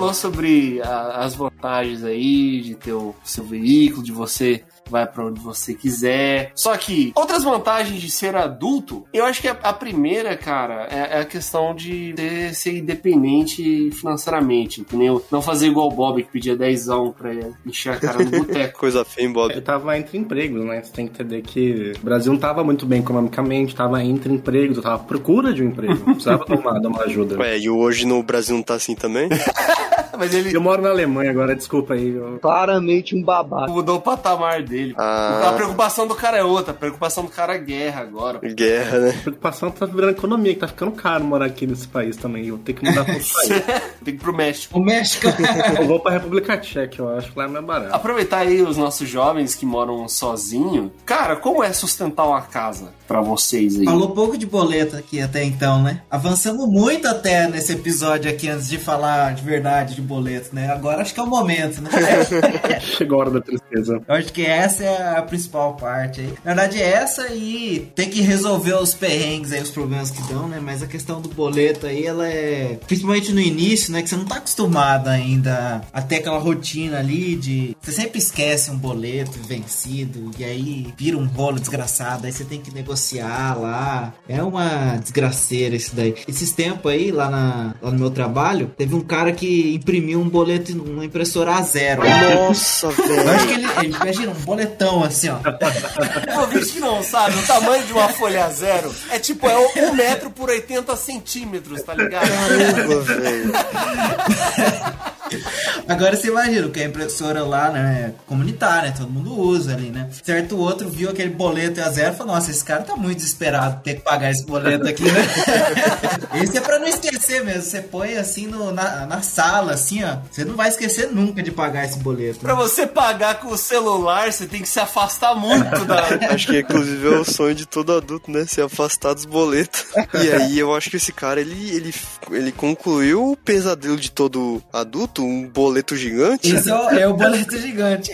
falou sobre a- as vantagens aí de ter o seu veículo, de você vai pra onde você quiser. Só que outras vantagens de ser adulto, eu acho que a, a primeira, cara, é, é a questão de ter- ser independente financeiramente, entendeu? Não fazer igual o Bob que pedia 10 pra encher a cara no boteco. (laughs) Coisa feia, Bob? Eu tava entre empregos, né? Você tem que entender que o Brasil não tava muito bem economicamente, tava entre empregos, tava à procura de um emprego. Precisava tomar, (laughs) dar uma ajuda. Ué, e hoje no Brasil não tá assim também? (laughs) (laughs) Mas ele Eu moro na Alemanha agora, desculpa aí. eu- Claramente um babaca. mudou o patamar dele. Ah. A preocupação do cara é outra. A preocupação do cara é guerra agora. Guerra, né? A preocupação tá virando economia, que tá ficando caro morar aqui nesse país também. Eu tenho que mudar outro (laughs) país. Tem que ir pro México. O México. (laughs) Eu vou pra República Tcheca, eu acho que lá é mais barato. Aproveitar aí os nossos jovens que moram sozinhos. Cara, como é sustentar uma casa pra vocês aí? Falou pouco de boleto aqui até então, né? Avançamos muito até nesse episódio aqui antes de falar de verdade de boleto, né? Agora acho que é o momento, né? (laughs) Chegou a hora da tristeza. Eu acho que essa é a principal parte aí. Na verdade, é essa e tem que resolver os perrengues aí, os problemas que dão, né? Mas a questão do boleto aí, ela é. Principalmente no início, né? Que você não tá acostumado ainda a ter aquela rotina ali de. Você sempre esquece um boleto vencido e aí vira um rolo desgraçado. Aí você tem que negociar lá. É uma desgraceira isso daí. Esses tempos aí, lá, na, lá no meu trabalho, teve um cara que imprimiu um boleto numa impressora a zero. Nossa, Eu velho. acho que ele, ele imagina um boletão assim, ó. (laughs) O que não sabe, o tamanho de uma folha zero é tipo, é um metro por 80 centímetros, tá ligado? Caramba, velho. (laughs) Agora você imagina que a impressora lá, né, é comunitária, todo mundo usa ali, né? Certo outro viu aquele boleto e a zero e falou, nossa, esse cara tá muito desesperado ter que pagar esse boleto aqui, né? (laughs) Esse é pra não esquecer mesmo, você põe assim no- na, na sala, assim, ó, você não vai esquecer nunca de pagar esse boleto. Pra você pagar com o celular, você tem que se afastar muito da. (laughs) Acho que inclusive é o sonho de todo adulto, né? Se afastar dos boletos. E aí eu acho que esse cara, ele, ele, ele concluiu o pesadelo de todo adulto, um boleto gigante. Esse é o, é o boleto gigante.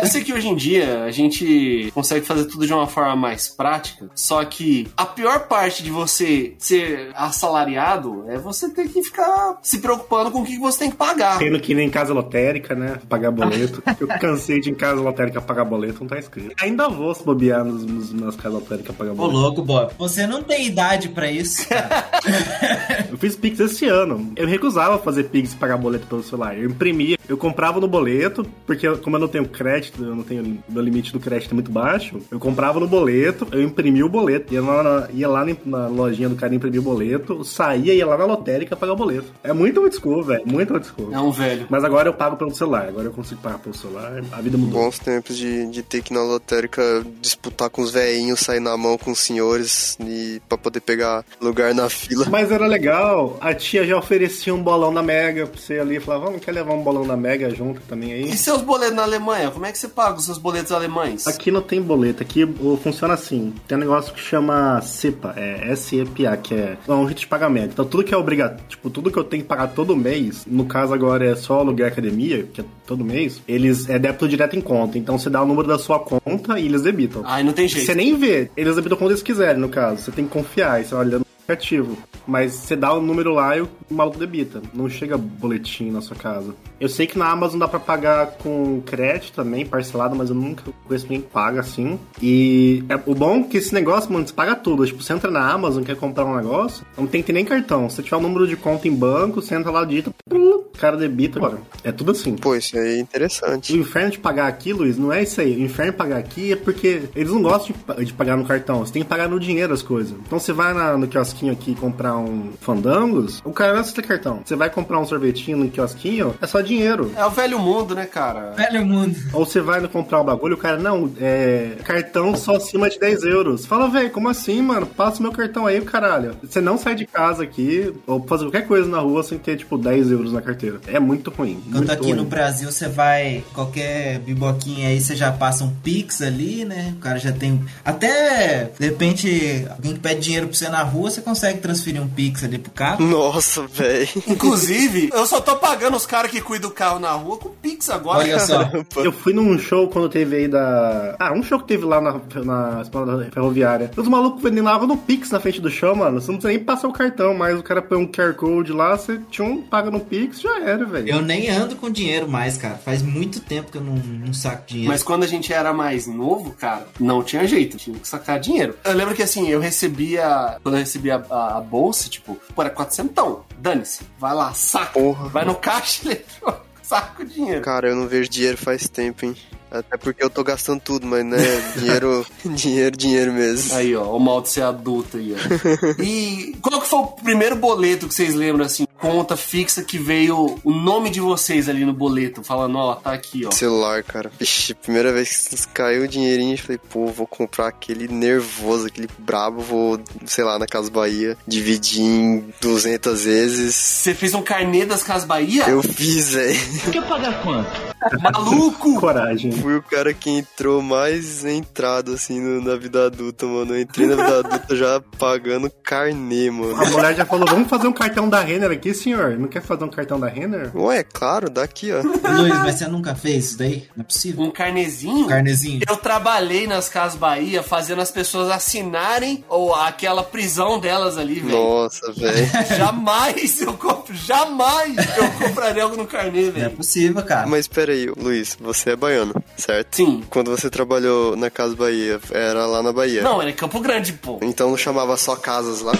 Eu sei que hoje em dia a gente consegue fazer tudo de uma forma mais prática, só que a pior parte de você ser assalariado é você ter que ficar se preocupando com o que você tem que pagar. Tendo que ir em casa lotérica, né? Pagar boleto. Eu cansei de ir em casa lotérica pagar boleto, não tá escrito. Ainda vou se bobear nos, nos, nas casas lotéricas pagar Ô, boleto. louco, Bob. Você não tem idade pra isso, cara. (laughs) Eu fiz Pix esse ano. Eu recusava fazer Pix e pagar boleto pelo celular. Eu imprimia, eu comprava no boleto, porque como eu não tenho crédito, eu não tenho. Meu limite do crédito é muito baixo. Eu comprava no boleto, eu imprimia o boleto. Ia lá na, ia lá na lojinha do cara imprimir o boleto, saía, ia lá na lotérica pagar o boleto. É muito old school, velho. Muito old school. É um velho. Mas agora eu pago pelo celular. Agora eu consigo pagar pelo celular. A vida mudou. Bons tempos de, de ter que ir na lotérica disputar com os velhinhos, sair na mão com os senhores e pra poder pegar lugar na fila. Mas era legal, a tia já oferecia um bolão da Mega pra você ali. Falava, vamos, quer levar um bolão da Mega junto também aí? E seus boletos na Alemanha? Como é que você paga os seus boletos alemães? Aqui não tem boleto, aqui o- funciona assim. Tem um negócio que chama SEPA, é SEPA, que é um rito de pagamento. Então tudo que é obrigatório, tipo, tudo que eu tenho que pagar todo mês, no caso agora é só aluguel e academia, que é todo mês, eles é débito direto em conta. Então você dá o número da sua conta e eles debitam. Ai, não tem jeito. Você nem vê, eles debitam quando eles quiserem, no caso. Você tem que confiar, aí você olha no aplicativo. Mas você dá o número lá e o maluco debita. Não chega boletim na sua casa. Eu sei que na Amazon dá pra pagar com crédito também, parcelado, mas eu nunca conheço ninguém que paga assim. E é, o bom é que esse negócio, mano, você paga tudo. Tipo, você entra na Amazon, quer comprar um negócio, não tem que ter nem cartão. Se você tiver o número de conta em banco, você entra lá, digita, o cara debita, agora. É tudo assim. Pô, isso aí é interessante. O inferno de pagar aqui, Luiz, não é isso aí. O inferno de pagar aqui é porque eles não gostam de, de pagar no cartão. Você tem que pagar no dinheiro as coisas. Então você vai na- no quiosquinho aqui comprar um fandangos, o cara não aceita cartão. Você vai comprar um sorvetinho no quiosquinho, é só dinheiro. É o velho mundo, né, cara? Velho mundo. Ou você vai no comprar um bagulho, o cara, não, é. Cartão só acima de 10 euros. Fala, velho, como assim, mano? Passa o meu cartão aí, caralho. Você não sai de casa aqui, ou fazer qualquer coisa na rua sem ter, tipo, 10 euros na carteira. É muito ruim. Enquanto muito aqui ruim. no Brasil você vai, qualquer biboquinha aí, você já passa um Pix ali, né? O cara já tem. Até, de repente, alguém que pede dinheiro pra você na rua, você consegue transferir um Pix ali pro carro. Nossa, velho. Inclusive, eu só tô pagando os caras que cuidam do carro na rua com Pix agora. Olha só. (laughs) Eu fui num show quando teve aí da. Ah, um show que teve lá na, na esplanada ferroviária. Os malucos vendendo água no Pix na frente do show, mano. Você não precisa nem passar o cartão, mas o cara põe um QR Code lá, você tchum, paga no Pix, já era, velho. Eu nem ando com dinheiro mais, cara. Faz muito tempo que eu não, não saco dinheiro. Mas quando a gente era mais novo, cara, não tinha jeito, tinha que sacar dinheiro. Eu lembro que assim, eu recebia. Quando eu recebia a, a bolsa, tipo, pô, era 400. Dane-se. Vai lá, saca. Porra. Vai no caixa eletrônico, saca o dinheiro. Cara, eu não vejo dinheiro faz tempo, hein? Até porque eu tô gastando tudo, mas né, (laughs) dinheiro, dinheiro, dinheiro mesmo. Aí, ó, o mal de ser adulto aí, ó. (laughs) e qual que foi o primeiro boleto que vocês lembram, assim? Conta fixa que veio o nome de vocês ali no boleto, falando, ó, tá aqui, ó. Celular, cara. Vixe, primeira vez que caiu o dinheirinho, eu falei, pô, vou comprar aquele nervoso, aquele brabo, vou, sei lá, na Casa Bahia, dividir em 200 vezes. Você fez um carnê das Casas Bahia? Eu fiz, velho. Quer pagar quanto? Maluco! Coragem. Fui o cara que entrou mais entrado, assim, no- na vida adulta, mano. Eu entrei na vida adulta já pagando carnê, mano. A mulher já falou, vamos fazer um cartão da Renner aqui, senhor? Não quer fazer um cartão da Renner? Ué, claro, daqui, ó. (laughs) Luiz, mas você nunca fez isso daí? Não é possível. Um carnezinho? Carnezinho. Eu trabalhei nas Casas Bahia fazendo as pessoas assinarem ou aquela prisão delas ali, velho. Nossa, velho. (laughs) Jamais eu compro, jamais eu compraria algo no carnê, Não é velho. possível, cara. Mas pera aí, Luiz, você é baiano, certo? Sim. Quando você trabalhou na Casa Bahia, era lá na Bahia. Não, era Campo Grande, pô. Então não chamava só casas lá?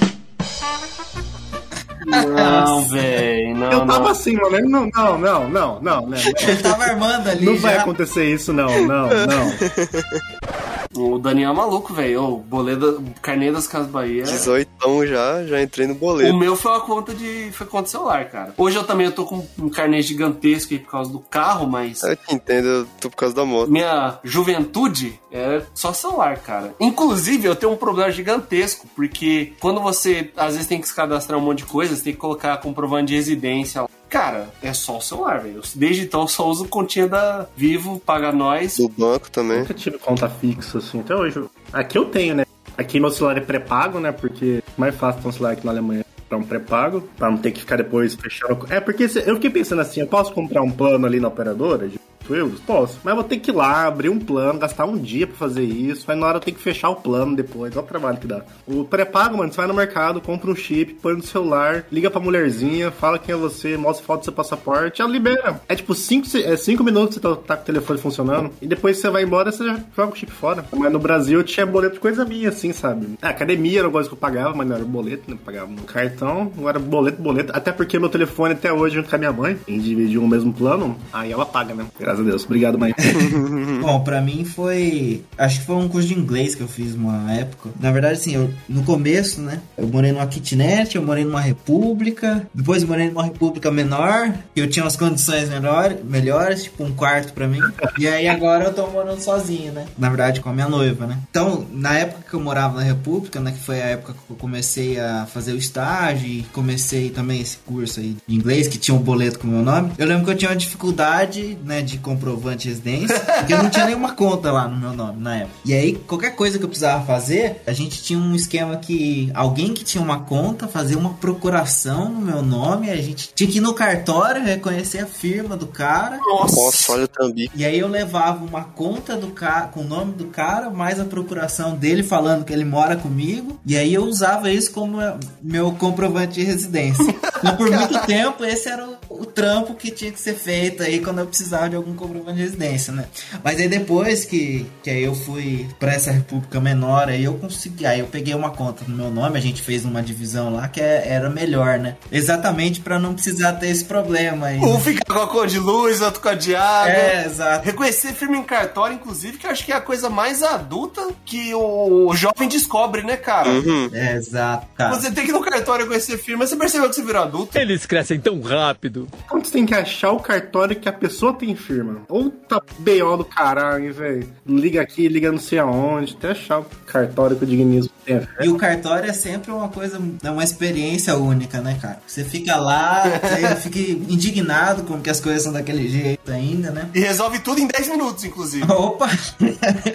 Não, velho, não, eu tava não. assim, mano. Não, não, não, não, não, né? (laughs) Ele tava armando ali Não já. vai acontecer isso, não, não, não. (laughs) O Daniel é maluco, velho. O boleto, o carnê das Casas Bahia. 18 já, já entrei no O boleto. meu foi uma conta de. Foi conta de celular, cara. Hoje eu também eu tô com um carnê gigantesco aí por causa do carro, mas. Eu te entendo, eu tô por causa da moto. Minha juventude era só celular, cara. Inclusive, eu tenho um problema gigantesco, porque quando você às vezes tem que se cadastrar um monte de coisa, você tem que colocar comprovante de residência. Cara, é só o celular, velho. Desde então eu só uso continha da Vivo, Paga Nós. Do banco também. Nunca tive conta fixa, assim, até hoje. Aqui eu tenho, né? Aqui meu celular é pré-pago, né? Porque é mais fácil ter um celular aqui na Alemanha pra um pré-pago, pra não ter que ficar depois fechando. É porque eu fiquei pensando assim, eu posso comprar um plano ali na operadora 8 euros? Posso. Mas vou ter que ir lá, abrir um plano, gastar um dia pra fazer isso. Aí na hora eu tenho que fechar o plano depois. Olha o trabalho que dá. O pré-pago, mano, você vai no mercado, compra um chip, põe no celular, liga pra mulherzinha, fala quem é você, mostra foto do seu passaporte, ela libera. É tipo 5 é cinco minutos que você tá, tá com o telefone funcionando. E depois você vai embora, você já joga o chip fora. Mas no Brasil eu tinha boleto de coisa minha, assim, sabe? A academia era uma coisa que eu pagava, mas não era boleto, né? Eu pagava no cartão, não era boleto, boleto. Até porque meu telefone até hoje, junto com a minha mãe, gente dividiu o mesmo plano, aí ela paga, né? Graças a Deus. Obrigado, mãe. (laughs) Bom, pra mim foi. Acho que foi um curso de inglês que eu fiz uma época. Na verdade, assim, eu, no começo, né? Eu morei numa kitnet, eu morei numa república. Depois morei numa república menor, que eu tinha umas condições melhor, melhores, tipo um quarto pra mim. E aí agora eu tô morando sozinho, né? Na verdade, com a minha noiva, né? Então, na época que eu morava na república, né? Que foi a época que eu comecei a fazer o estágio e comecei também esse curso aí de inglês, que tinha um boleto com o meu nome. Eu lembro que eu tinha uma dificuldade, né? De comprovante de residência, porque eu não tinha nenhuma conta lá no meu nome na época. E aí, qualquer coisa que eu precisava fazer, a gente tinha um esquema que alguém que tinha uma conta fazia uma procuração no meu nome, a gente tinha que ir no cartório, reconhecer a firma do cara. Nossa, olha o Tambi. E aí eu levava uma conta do cara com o nome do cara, mais a procuração dele falando que ele mora comigo. E aí eu usava isso como meu comprovante de residência. Então, por muito (laughs) tempo, esse era o, o trampo que tinha que ser feito aí quando eu precisava de algum comprovante de residência, né? Mas aí depois que, que aí eu fui pra essa república menor, aí eu consegui. Aí eu peguei uma conta no meu nome, a gente fez uma divisão lá que é- era melhor, né? Exatamente pra não precisar ter esse problema aí. Um fica com a cor de luz, outro com a de água. É, exato. Reconhecer firma em cartório, inclusive, que eu acho que é a coisa mais adulta que o jovem descobre, né, cara? É, exato, cara. Você tem que ir no cartório conhecer firma, você percebeu que você virou adulto? Eles crescem tão rápido. Quando você tem que achar o cartório que a pessoa tem firma. Ou tá B.O. do caralho, velho. Liga aqui, liga não sei aonde, até achar o cartório que o dignismo fé. E o cartório é sempre uma coisa, é uma experiência única, né, cara? Você fica lá, você fica indignado com que as coisas são daquele jeito ainda, né? E resolve tudo em 10 minutos, inclusive. Opa!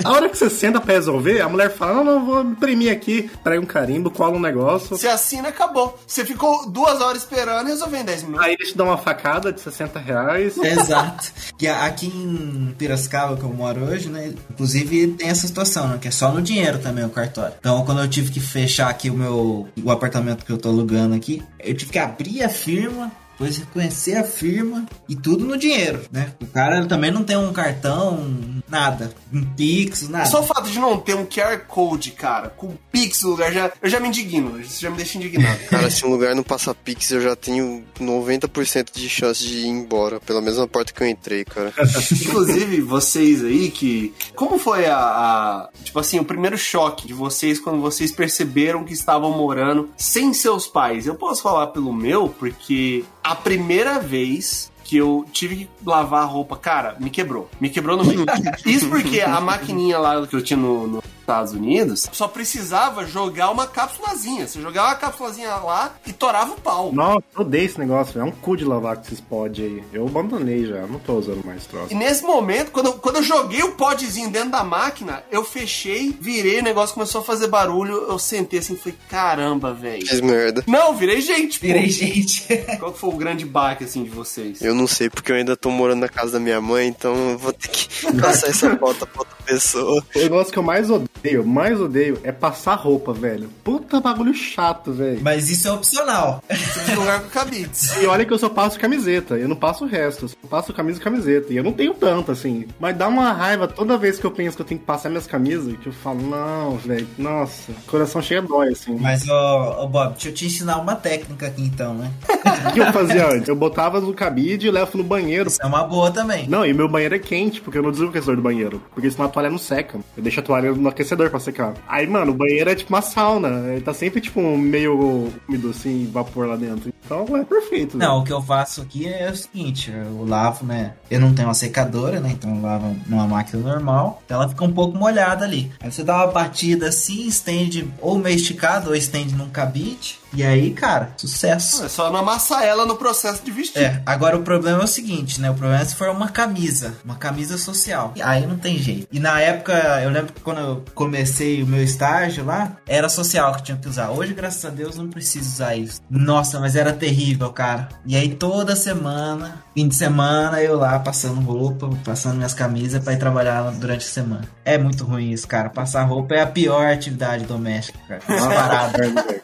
A hora que você senta pra resolver, a mulher fala: Não, não, vou imprimir aqui, pega um carimbo, cola um negócio. Você assina, acabou. Você ficou duas horas esperando e resolveu em 10 minutos. Aí eles te dão uma facada de 60 reais. Exato. Que aqui em Piracicaba, que eu moro hoje, né? Inclusive tem essa situação, né? Que é só no dinheiro também o cartório. Então, quando eu tive que fechar aqui o meu o apartamento que eu tô alugando aqui, eu tive que abrir a firma, depois reconhecer a firma e tudo no dinheiro, né? O cara também não tem um cartão, nada, um Pix, nada. Só o fato de não ter um QR Code, cara, com Pix no lugar, já, eu já me indigno. Isso já me deixa indignado. (laughs) Cara, se um lugar não passa Pix, eu já tenho 90% de chance de ir embora. Pela mesma porta que eu entrei, cara. (laughs) Inclusive, vocês aí que. Como foi a, a- Tipo assim, o primeiro choque de vocês quando vocês perceberam que estavam morando sem seus pais? Eu posso falar pelo meu, porque a primeira vez. Que eu tive que lavar a roupa, cara, me quebrou. Me quebrou no meio. (laughs) Isso porque a maquininha lá que eu tinha no- nos Estados Unidos só precisava jogar uma cápsulazinha. Você jogava uma cápsulazinha lá e torava o pau. Nossa, eu odeio esse negócio. É um cu de lavar que vocês podem aí. Eu abandonei já, não tô usando mais troço. E nesse momento, quando, eu- quando eu joguei o podzinho dentro da máquina, eu fechei, virei, o negócio começou a fazer barulho, eu sentei assim e falei, caramba, velho. Fiz merda. Não, virei gente, pô. Virei gente. (laughs) Qual que foi o grande baque, assim, de vocês? Eu não sei, porque eu ainda tô morando na casa da minha mãe, então eu vou ter que (laughs) passar essa pauta pra outra pessoa. O negócio que eu mais odeio, mais odeio, é passar roupa, velho. Puta bagulho chato, velho. Mas isso é opcional. De lugar com cabides. E olha que eu só passo camiseta, eu não passo o resto, eu só passo camisa e camiseta. E eu não tenho tanto, assim. Mas dá uma raiva toda vez que eu penso que eu tenho que passar minhas camisas, que eu falo, não, velho, nossa, coração chega dói, assim. Mas, ó, ó, Bob, deixa eu te ensinar uma técnica aqui então, né? (laughs) O que eu fazia antes? Eu botava no cabide e levo no banheiro. Isso é uma boa também. Não, e meu banheiro é quente, porque eu não desligo o aquecedor do banheiro. Porque senão a toalha não seca. Eu deixo a toalha no aquecedor pra secar. Aí, mano, o banheiro é tipo uma sauna. Ele tá sempre, tipo, meio úmido, assim, vapor lá dentro. Então é perfeito. Não, o que eu faço aqui é o seguinte, eu lavo, né? Eu não tenho uma secadora, né? Então eu lavo numa máquina normal. Então ela fica um pouco molhada ali. Aí você dá uma batida assim, estende ou meio esticado ou estende num cabide. E aí, cara, sucesso. É só não amassar ela no processo de vestir. É, agora o problema é o seguinte, né? O problema é se for uma camisa, uma camisa social. E Aí não tem jeito. E na época, eu lembro que quando eu comecei o meu estágio lá, era social que eu tinha que usar. Hoje, graças a Deus, não preciso usar isso. Nossa, mas era terrível, cara. E aí toda semana, fim de semana, eu lá passando roupa, passando minhas camisas pra ir trabalhar durante a semana. É muito ruim isso, cara. Passar roupa é a pior atividade doméstica, cara. Disparado.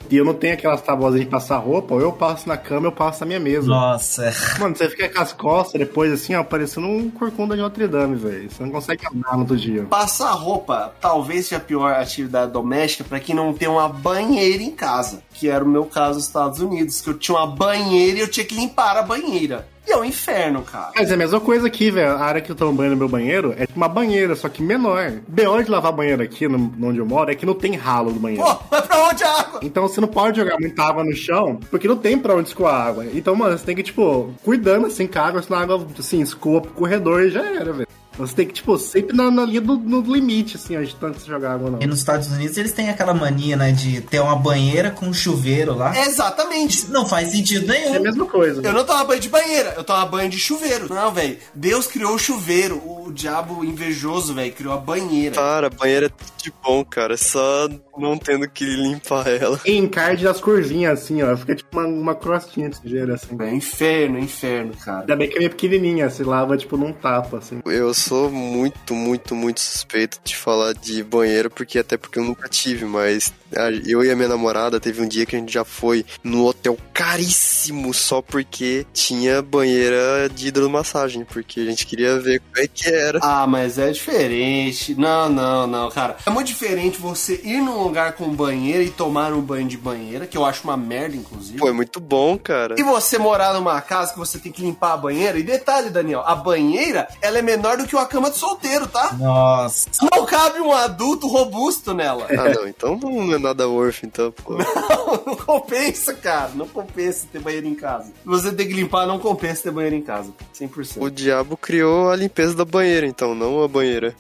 E eu não tenho aquelas tábuas de passar roupa, ou eu passo na cama, eu passo na minha mesa. Nossa. Mano, você fica com as costas depois, assim, ó, parecendo um corcunda de Notre Dame, velho. Você não consegue andar no outro dia. Passar roupa talvez seja a pior atividade doméstica pra quem não tem uma banheira em casa. Que era o meu caso nos Estados Unidos, que eu tinha uma banheira e eu tinha que limpar a banheira. E é um inferno, cara. Mas é a mesma coisa aqui, velho. A área que eu tomo banho no meu banheiro é uma banheira, só que menor. B.O. de lavar banheiro aqui, no, onde eu moro, é que não tem ralo no banheiro. Pô, mas pra onde a água? Então você não pode jogar muita água no chão, porque não tem pra onde escoar a água. Então, mano, você tem que, tipo, cuidando assim com a água, senão a água, assim, escoa pro corredor e já era, velho. Você tem que, tipo, sempre na, na linha do no limite, assim, ó, de tanto você jogar água, não. E nos Estados Unidos eles têm aquela mania, né, de ter uma banheira com um chuveiro lá. Exatamente. Não faz sentido nenhum. É a mesma coisa. Eu não tomava banho de banheira, eu tomava banho de chuveiro. Não, velho. Deus criou o chuveiro. O diabo invejoso, velho, criou a banheira. Para, banheira é tudo de bom, cara. Só não tendo que limpar ela. E encarde das curvinhas, assim, ó. Fica tipo uma, uma crostinha de sujeira, assim. É inferno, inferno, cara. Ainda bem que é meio pequenininha, se lava, tipo, num tapa, assim. Eu sou muito, muito, muito suspeito de falar de banheiro, porque até porque eu nunca tive, mas a- eu e a minha namorada teve um dia que a gente já foi no hotel caríssimo só porque tinha banheira de hidromassagem, porque a gente queria ver como é que era. Ah, mas é diferente. Não, não, não, cara. É muito diferente você ir num lugar com banheira e tomar um banho de banheira, que eu acho uma merda, inclusive. Pô, é muito bom, cara. E você morar numa casa que você tem que limpar a banheira. E detalhe, Daniel, a banheira, ela é menor do que uma cama de solteiro, tá? Nossa. Não cabe um adulto robusto nela. Ah, não, então não é nada worth, então, pô. (laughs) Não, não compensa, cara. Não compensa ter banheiro em casa. Se você tem que limpar, não compensa ter banheiro em casa. 100%. O diabo criou a limpeza da banheira, então, não a banheira.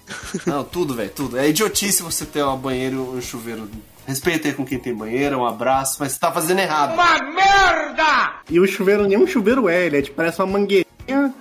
Não, tudo, velho, tudo. É idiotice você ter uma banheira e um chuveiro. Respeita aí com quem tem banheira, um abraço, mas você tá fazendo errado. E o chuveiro, nem um chuveiro é, ele é tipo, parece uma mangueirinha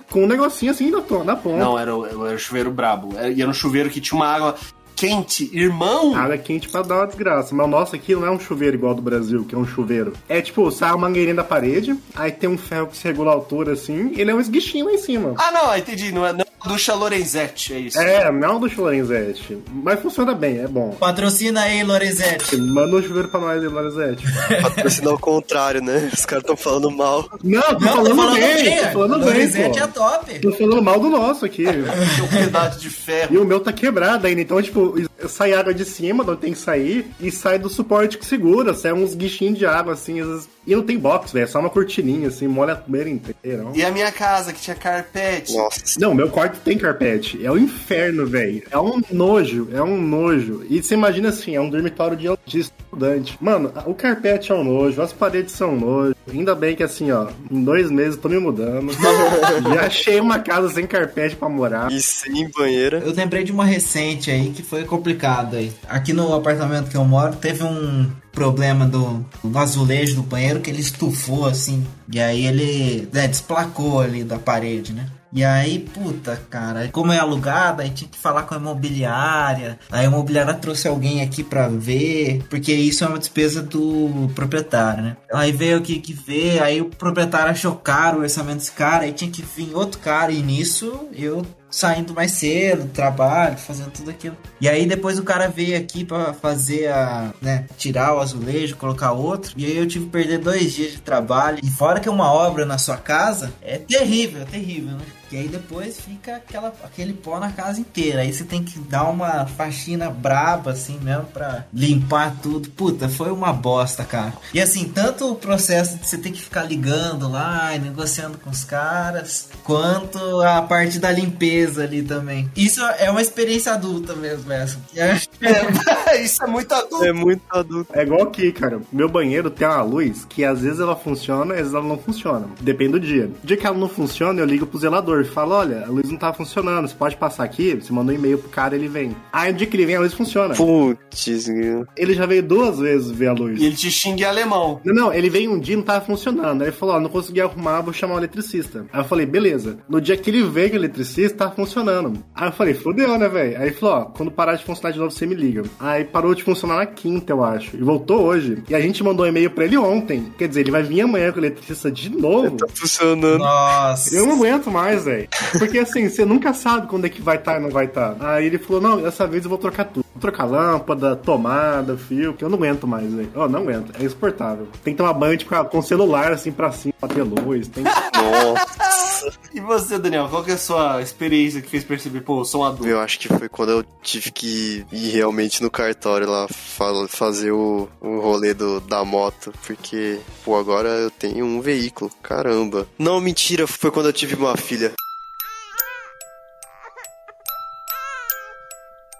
com um negocinho assim na, na ponta. Não, era era chuveiro brabo. Era- E era um chuveiro que tinha uma água quente, irmão. Água quente pra dar uma desgraça. Mas o nosso aqui não é um chuveiro igual do Brasil, que é um chuveiro. É tipo, sai uma mangueirinha da parede, aí tem um ferro que se regula a altura assim, ele é um esguichinho lá em cima. Ah, não, entendi. Não é, não é uma ducha Lorenzetti, é isso. É, não do Lorenzetti. Mas funciona bem, é bom. Patrocina aí, Lorenzetti. (laughs) Manda um chuveiro pra nós aí, Lorenzetti. Patrocinar o contrário, né? Os caras estão falando mal. Não, tô Não, falando, tô falando bem, bem. tô falando bem, Lorenzetti pô. é top. Tô falando mal do nosso aqui. (laughs) Que propriedade de ferro. E o meu tá quebrado ainda, então, tipo, is sai água de cima, de onde tem que sair, e sai do suporte que segura, sai uns guichinhos de água, assim, às vezes... E não tem box, velho, é só uma cortininha, assim, molha a banheira inteira. ó. E a minha casa, que tinha carpete. Nossa. Não, meu quarto tem carpete. É o inferno, velho. É um nojo, é um nojo. E você imagina assim, é um dormitório de, de estudante. Mano, o carpete é um nojo, as paredes são um nojo. Ainda bem que assim, ó, em dois meses eu tô me mudando. (laughs) Já achei uma casa sem carpete pra morar. E sem banheira. Eu lembrei de uma recente aí que foi complicado aí. Aqui no apartamento que eu moro, teve um problema do, do azulejo do banheiro que ele estufou assim. E aí ele né, desplacou ali da parede, né? E aí, puta, cara, como é alugada, aí tinha que falar com a imobiliária. Aí a imobiliária trouxe alguém aqui pra ver, porque isso é uma despesa do proprietário, né? Aí veio aqui que ver, aí o proprietário achou caro o orçamento desse cara, aí tinha que vir outro cara, e nisso eu saindo mais cedo do trabalho, fazendo tudo aquilo. E aí depois o cara veio aqui pra fazer a, né, tirar o azulejo, colocar outro. E aí eu tive que perder dois dias de trabalho. E fora que é uma obra na sua casa, é terrível, é terrível, né? E aí depois fica aquela, aquele pó na casa inteira. Aí você tem que dar uma faxina braba, assim mesmo, pra limpar tudo. Puta, foi uma bosta, cara. E assim, tanto o processo de você ter que ficar ligando lá e negociando com os caras, quanto a parte da limpeza ali também. Isso é uma experiência adulta mesmo, essa. É, (laughs) isso é muito adulto. É muito adulto. É igual aqui, cara. Meu banheiro tem uma luz que às vezes ela funciona, às vezes ela não funciona. Depende do dia. O dia que ela não funciona, eu ligo pro zelador e falo: olha, a luz não tá funcionando. Você pode passar aqui? Você manda um e-mail pro cara, ele vem. Aí no dia que ele vem, a luz funciona. Putz. Ele já veio duas vezes ver a luz. E ele te xinga em alemão. Não, não, ele veio um dia e não tava funcionando. Aí ele falou, ó, não consegui arrumar, vou chamar o eletricista. Aí eu falei, beleza. No dia que ele veio, o eletricista tava funcionando. Aí eu falei, fodeu, né, velho? Aí ele falou, ó, quando parar de funcionar de novo, você me liga. Aí parou de funcionar na quinta, eu acho. E voltou hoje. E a gente mandou um e-mail pra ele ontem. Quer dizer, ele vai vir amanhã com o eletricista de novo. Tá funcionando. Nossa. Eu não aguento mais, velho. Porque assim, você nunca sabe quando é que vai estar e não vai estar. Aí ele falou: não, dessa vez eu vou trocar tudo. Vou trocar lâmpada, tomada, fio, que eu não aguento mais, velho. Eu não aguento, é insuportável. Tem que tomar banho tipo, com o celular assim pra cima, pra ter luz. Tem... (laughs) Nossa. E você, Daniel, qual que é a sua experiência que fez perceber, pô, eu sou um adulto? Eu acho que foi quando eu tive que ir realmente no cartório lá fa- fazer o, o rolê do, da moto. Porque, pô, agora eu tenho um veículo. Caramba. Não, mentira, foi quando eu tive uma filha.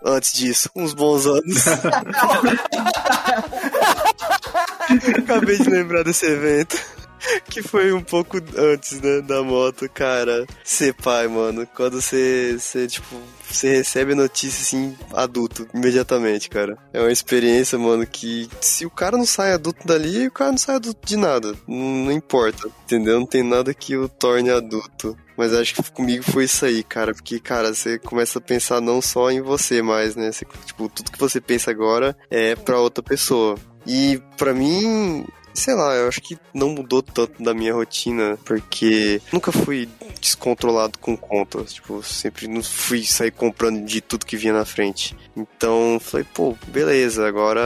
Antes disso, uns bons anos. (laughs) Acabei de lembrar desse evento. Que foi um pouco antes, né, da moto, cara. Ser pai, mano. Quando você, você tipo, você recebe a notícia, assim, adulto, imediatamente, cara. É uma experiência, mano, que se o cara não sai adulto dali, o cara não sai adulto de nada. Não, não importa, entendeu? Não tem nada que o torne adulto. Mas acho que comigo foi isso aí, cara. Porque, cara, você começa a pensar não só em você mais, né? Você, tipo, tudo que você pensa agora é pra outra pessoa. E pra mim, sei lá, eu acho que não mudou tanto da minha rotina, porque nunca fui descontrolado com contas. Tipo, sempre não fui sair comprando de tudo que vinha na frente. Então, falei, pô, beleza, agora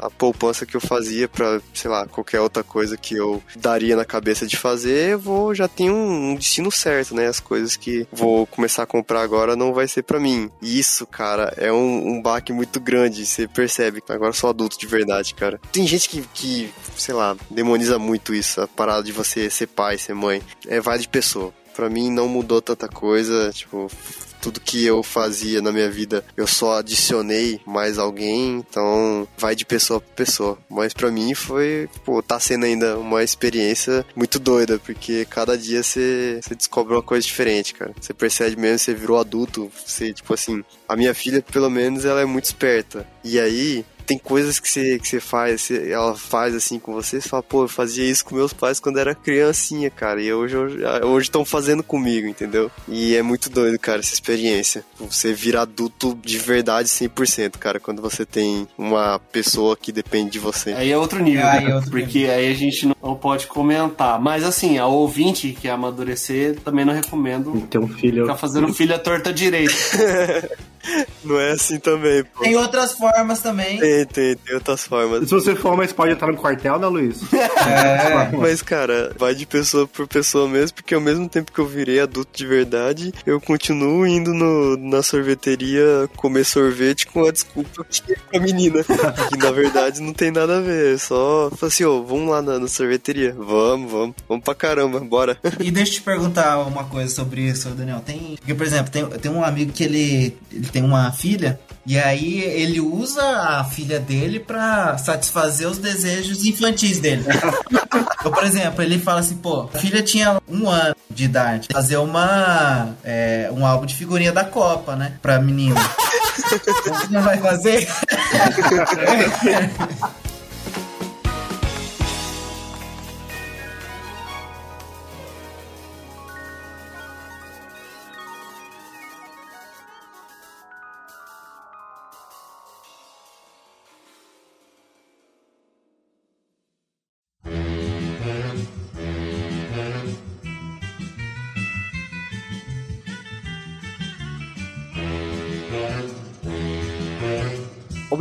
a poupança que eu fazia pra, sei lá, qualquer outra coisa que eu daria na cabeça de fazer, vou, já tenho um, destino certo, né? As coisas que vou começar a comprar agora não vai ser pra mim. E isso, cara, é um, um baque muito grande. Você percebe agora sou adulto de verdade, cara. Tem gente que, que, sei lá, demoniza muito isso, a parada de você ser pai, ser mãe. É, vai de pessoa. Pra mim não mudou tanta coisa, tipo, tudo que eu fazia na minha vida, eu só adicionei mais alguém, então vai de pessoa pra pessoa. Mas pra mim foi, pô, tá sendo ainda uma experiência muito doida, porque cada dia você, você descobre uma coisa diferente, cara. Você percebe mesmo, você virou adulto, você, tipo assim, a minha filha, pelo menos, ela é muito esperta. E aí, tem coisas que você, que você faz, você- ela faz assim com você, você fala, pô, eu fazia isso com meus pais quando era criancinha, cara, e hoje hoje estão fazendo comigo, entendeu? E é muito doido, cara, essa experiência. Você vira adulto de verdade 100%, cara, quando você tem uma pessoa que depende de você. Aí é outro nível, Aí é né? outro porque aí a gente não pode comentar. Mas assim, a ouvinte que quer amadurecer, também não recomendo Ter um filho. ficar fazendo filha torta direito. (laughs) Não é assim também, pô. Tem outras formas também. Tem, tem, tem outras formas. Se você for, mas pode entrar no quartel, né, Luiz? (laughs) É. Mas, cara, vai de pessoa por pessoa mesmo, porque ao mesmo tempo que eu virei adulto de verdade, eu continuo indo no, na sorveteria comer sorvete com a desculpa que é com a menina. (laughs) que na verdade não tem nada a ver. É só falar assim, ô, vamos lá na, na sorveteria. Vamos, vamos. Vamos pra caramba, bora. E deixa eu te perguntar uma coisa sobre isso, Daniel. Tem, porque, por exemplo, tem, tem um amigo que ele, ele tem uma filha e aí ele usa a filha dele pra satisfazer os desejos infantis dele. (laughs) então, por exemplo, ele fala assim, pô, a filha tinha um ano de idade, fazer uma é, um álbum de figurinha da Copa, né, pra menina. (laughs) Você não vai fazer? (laughs)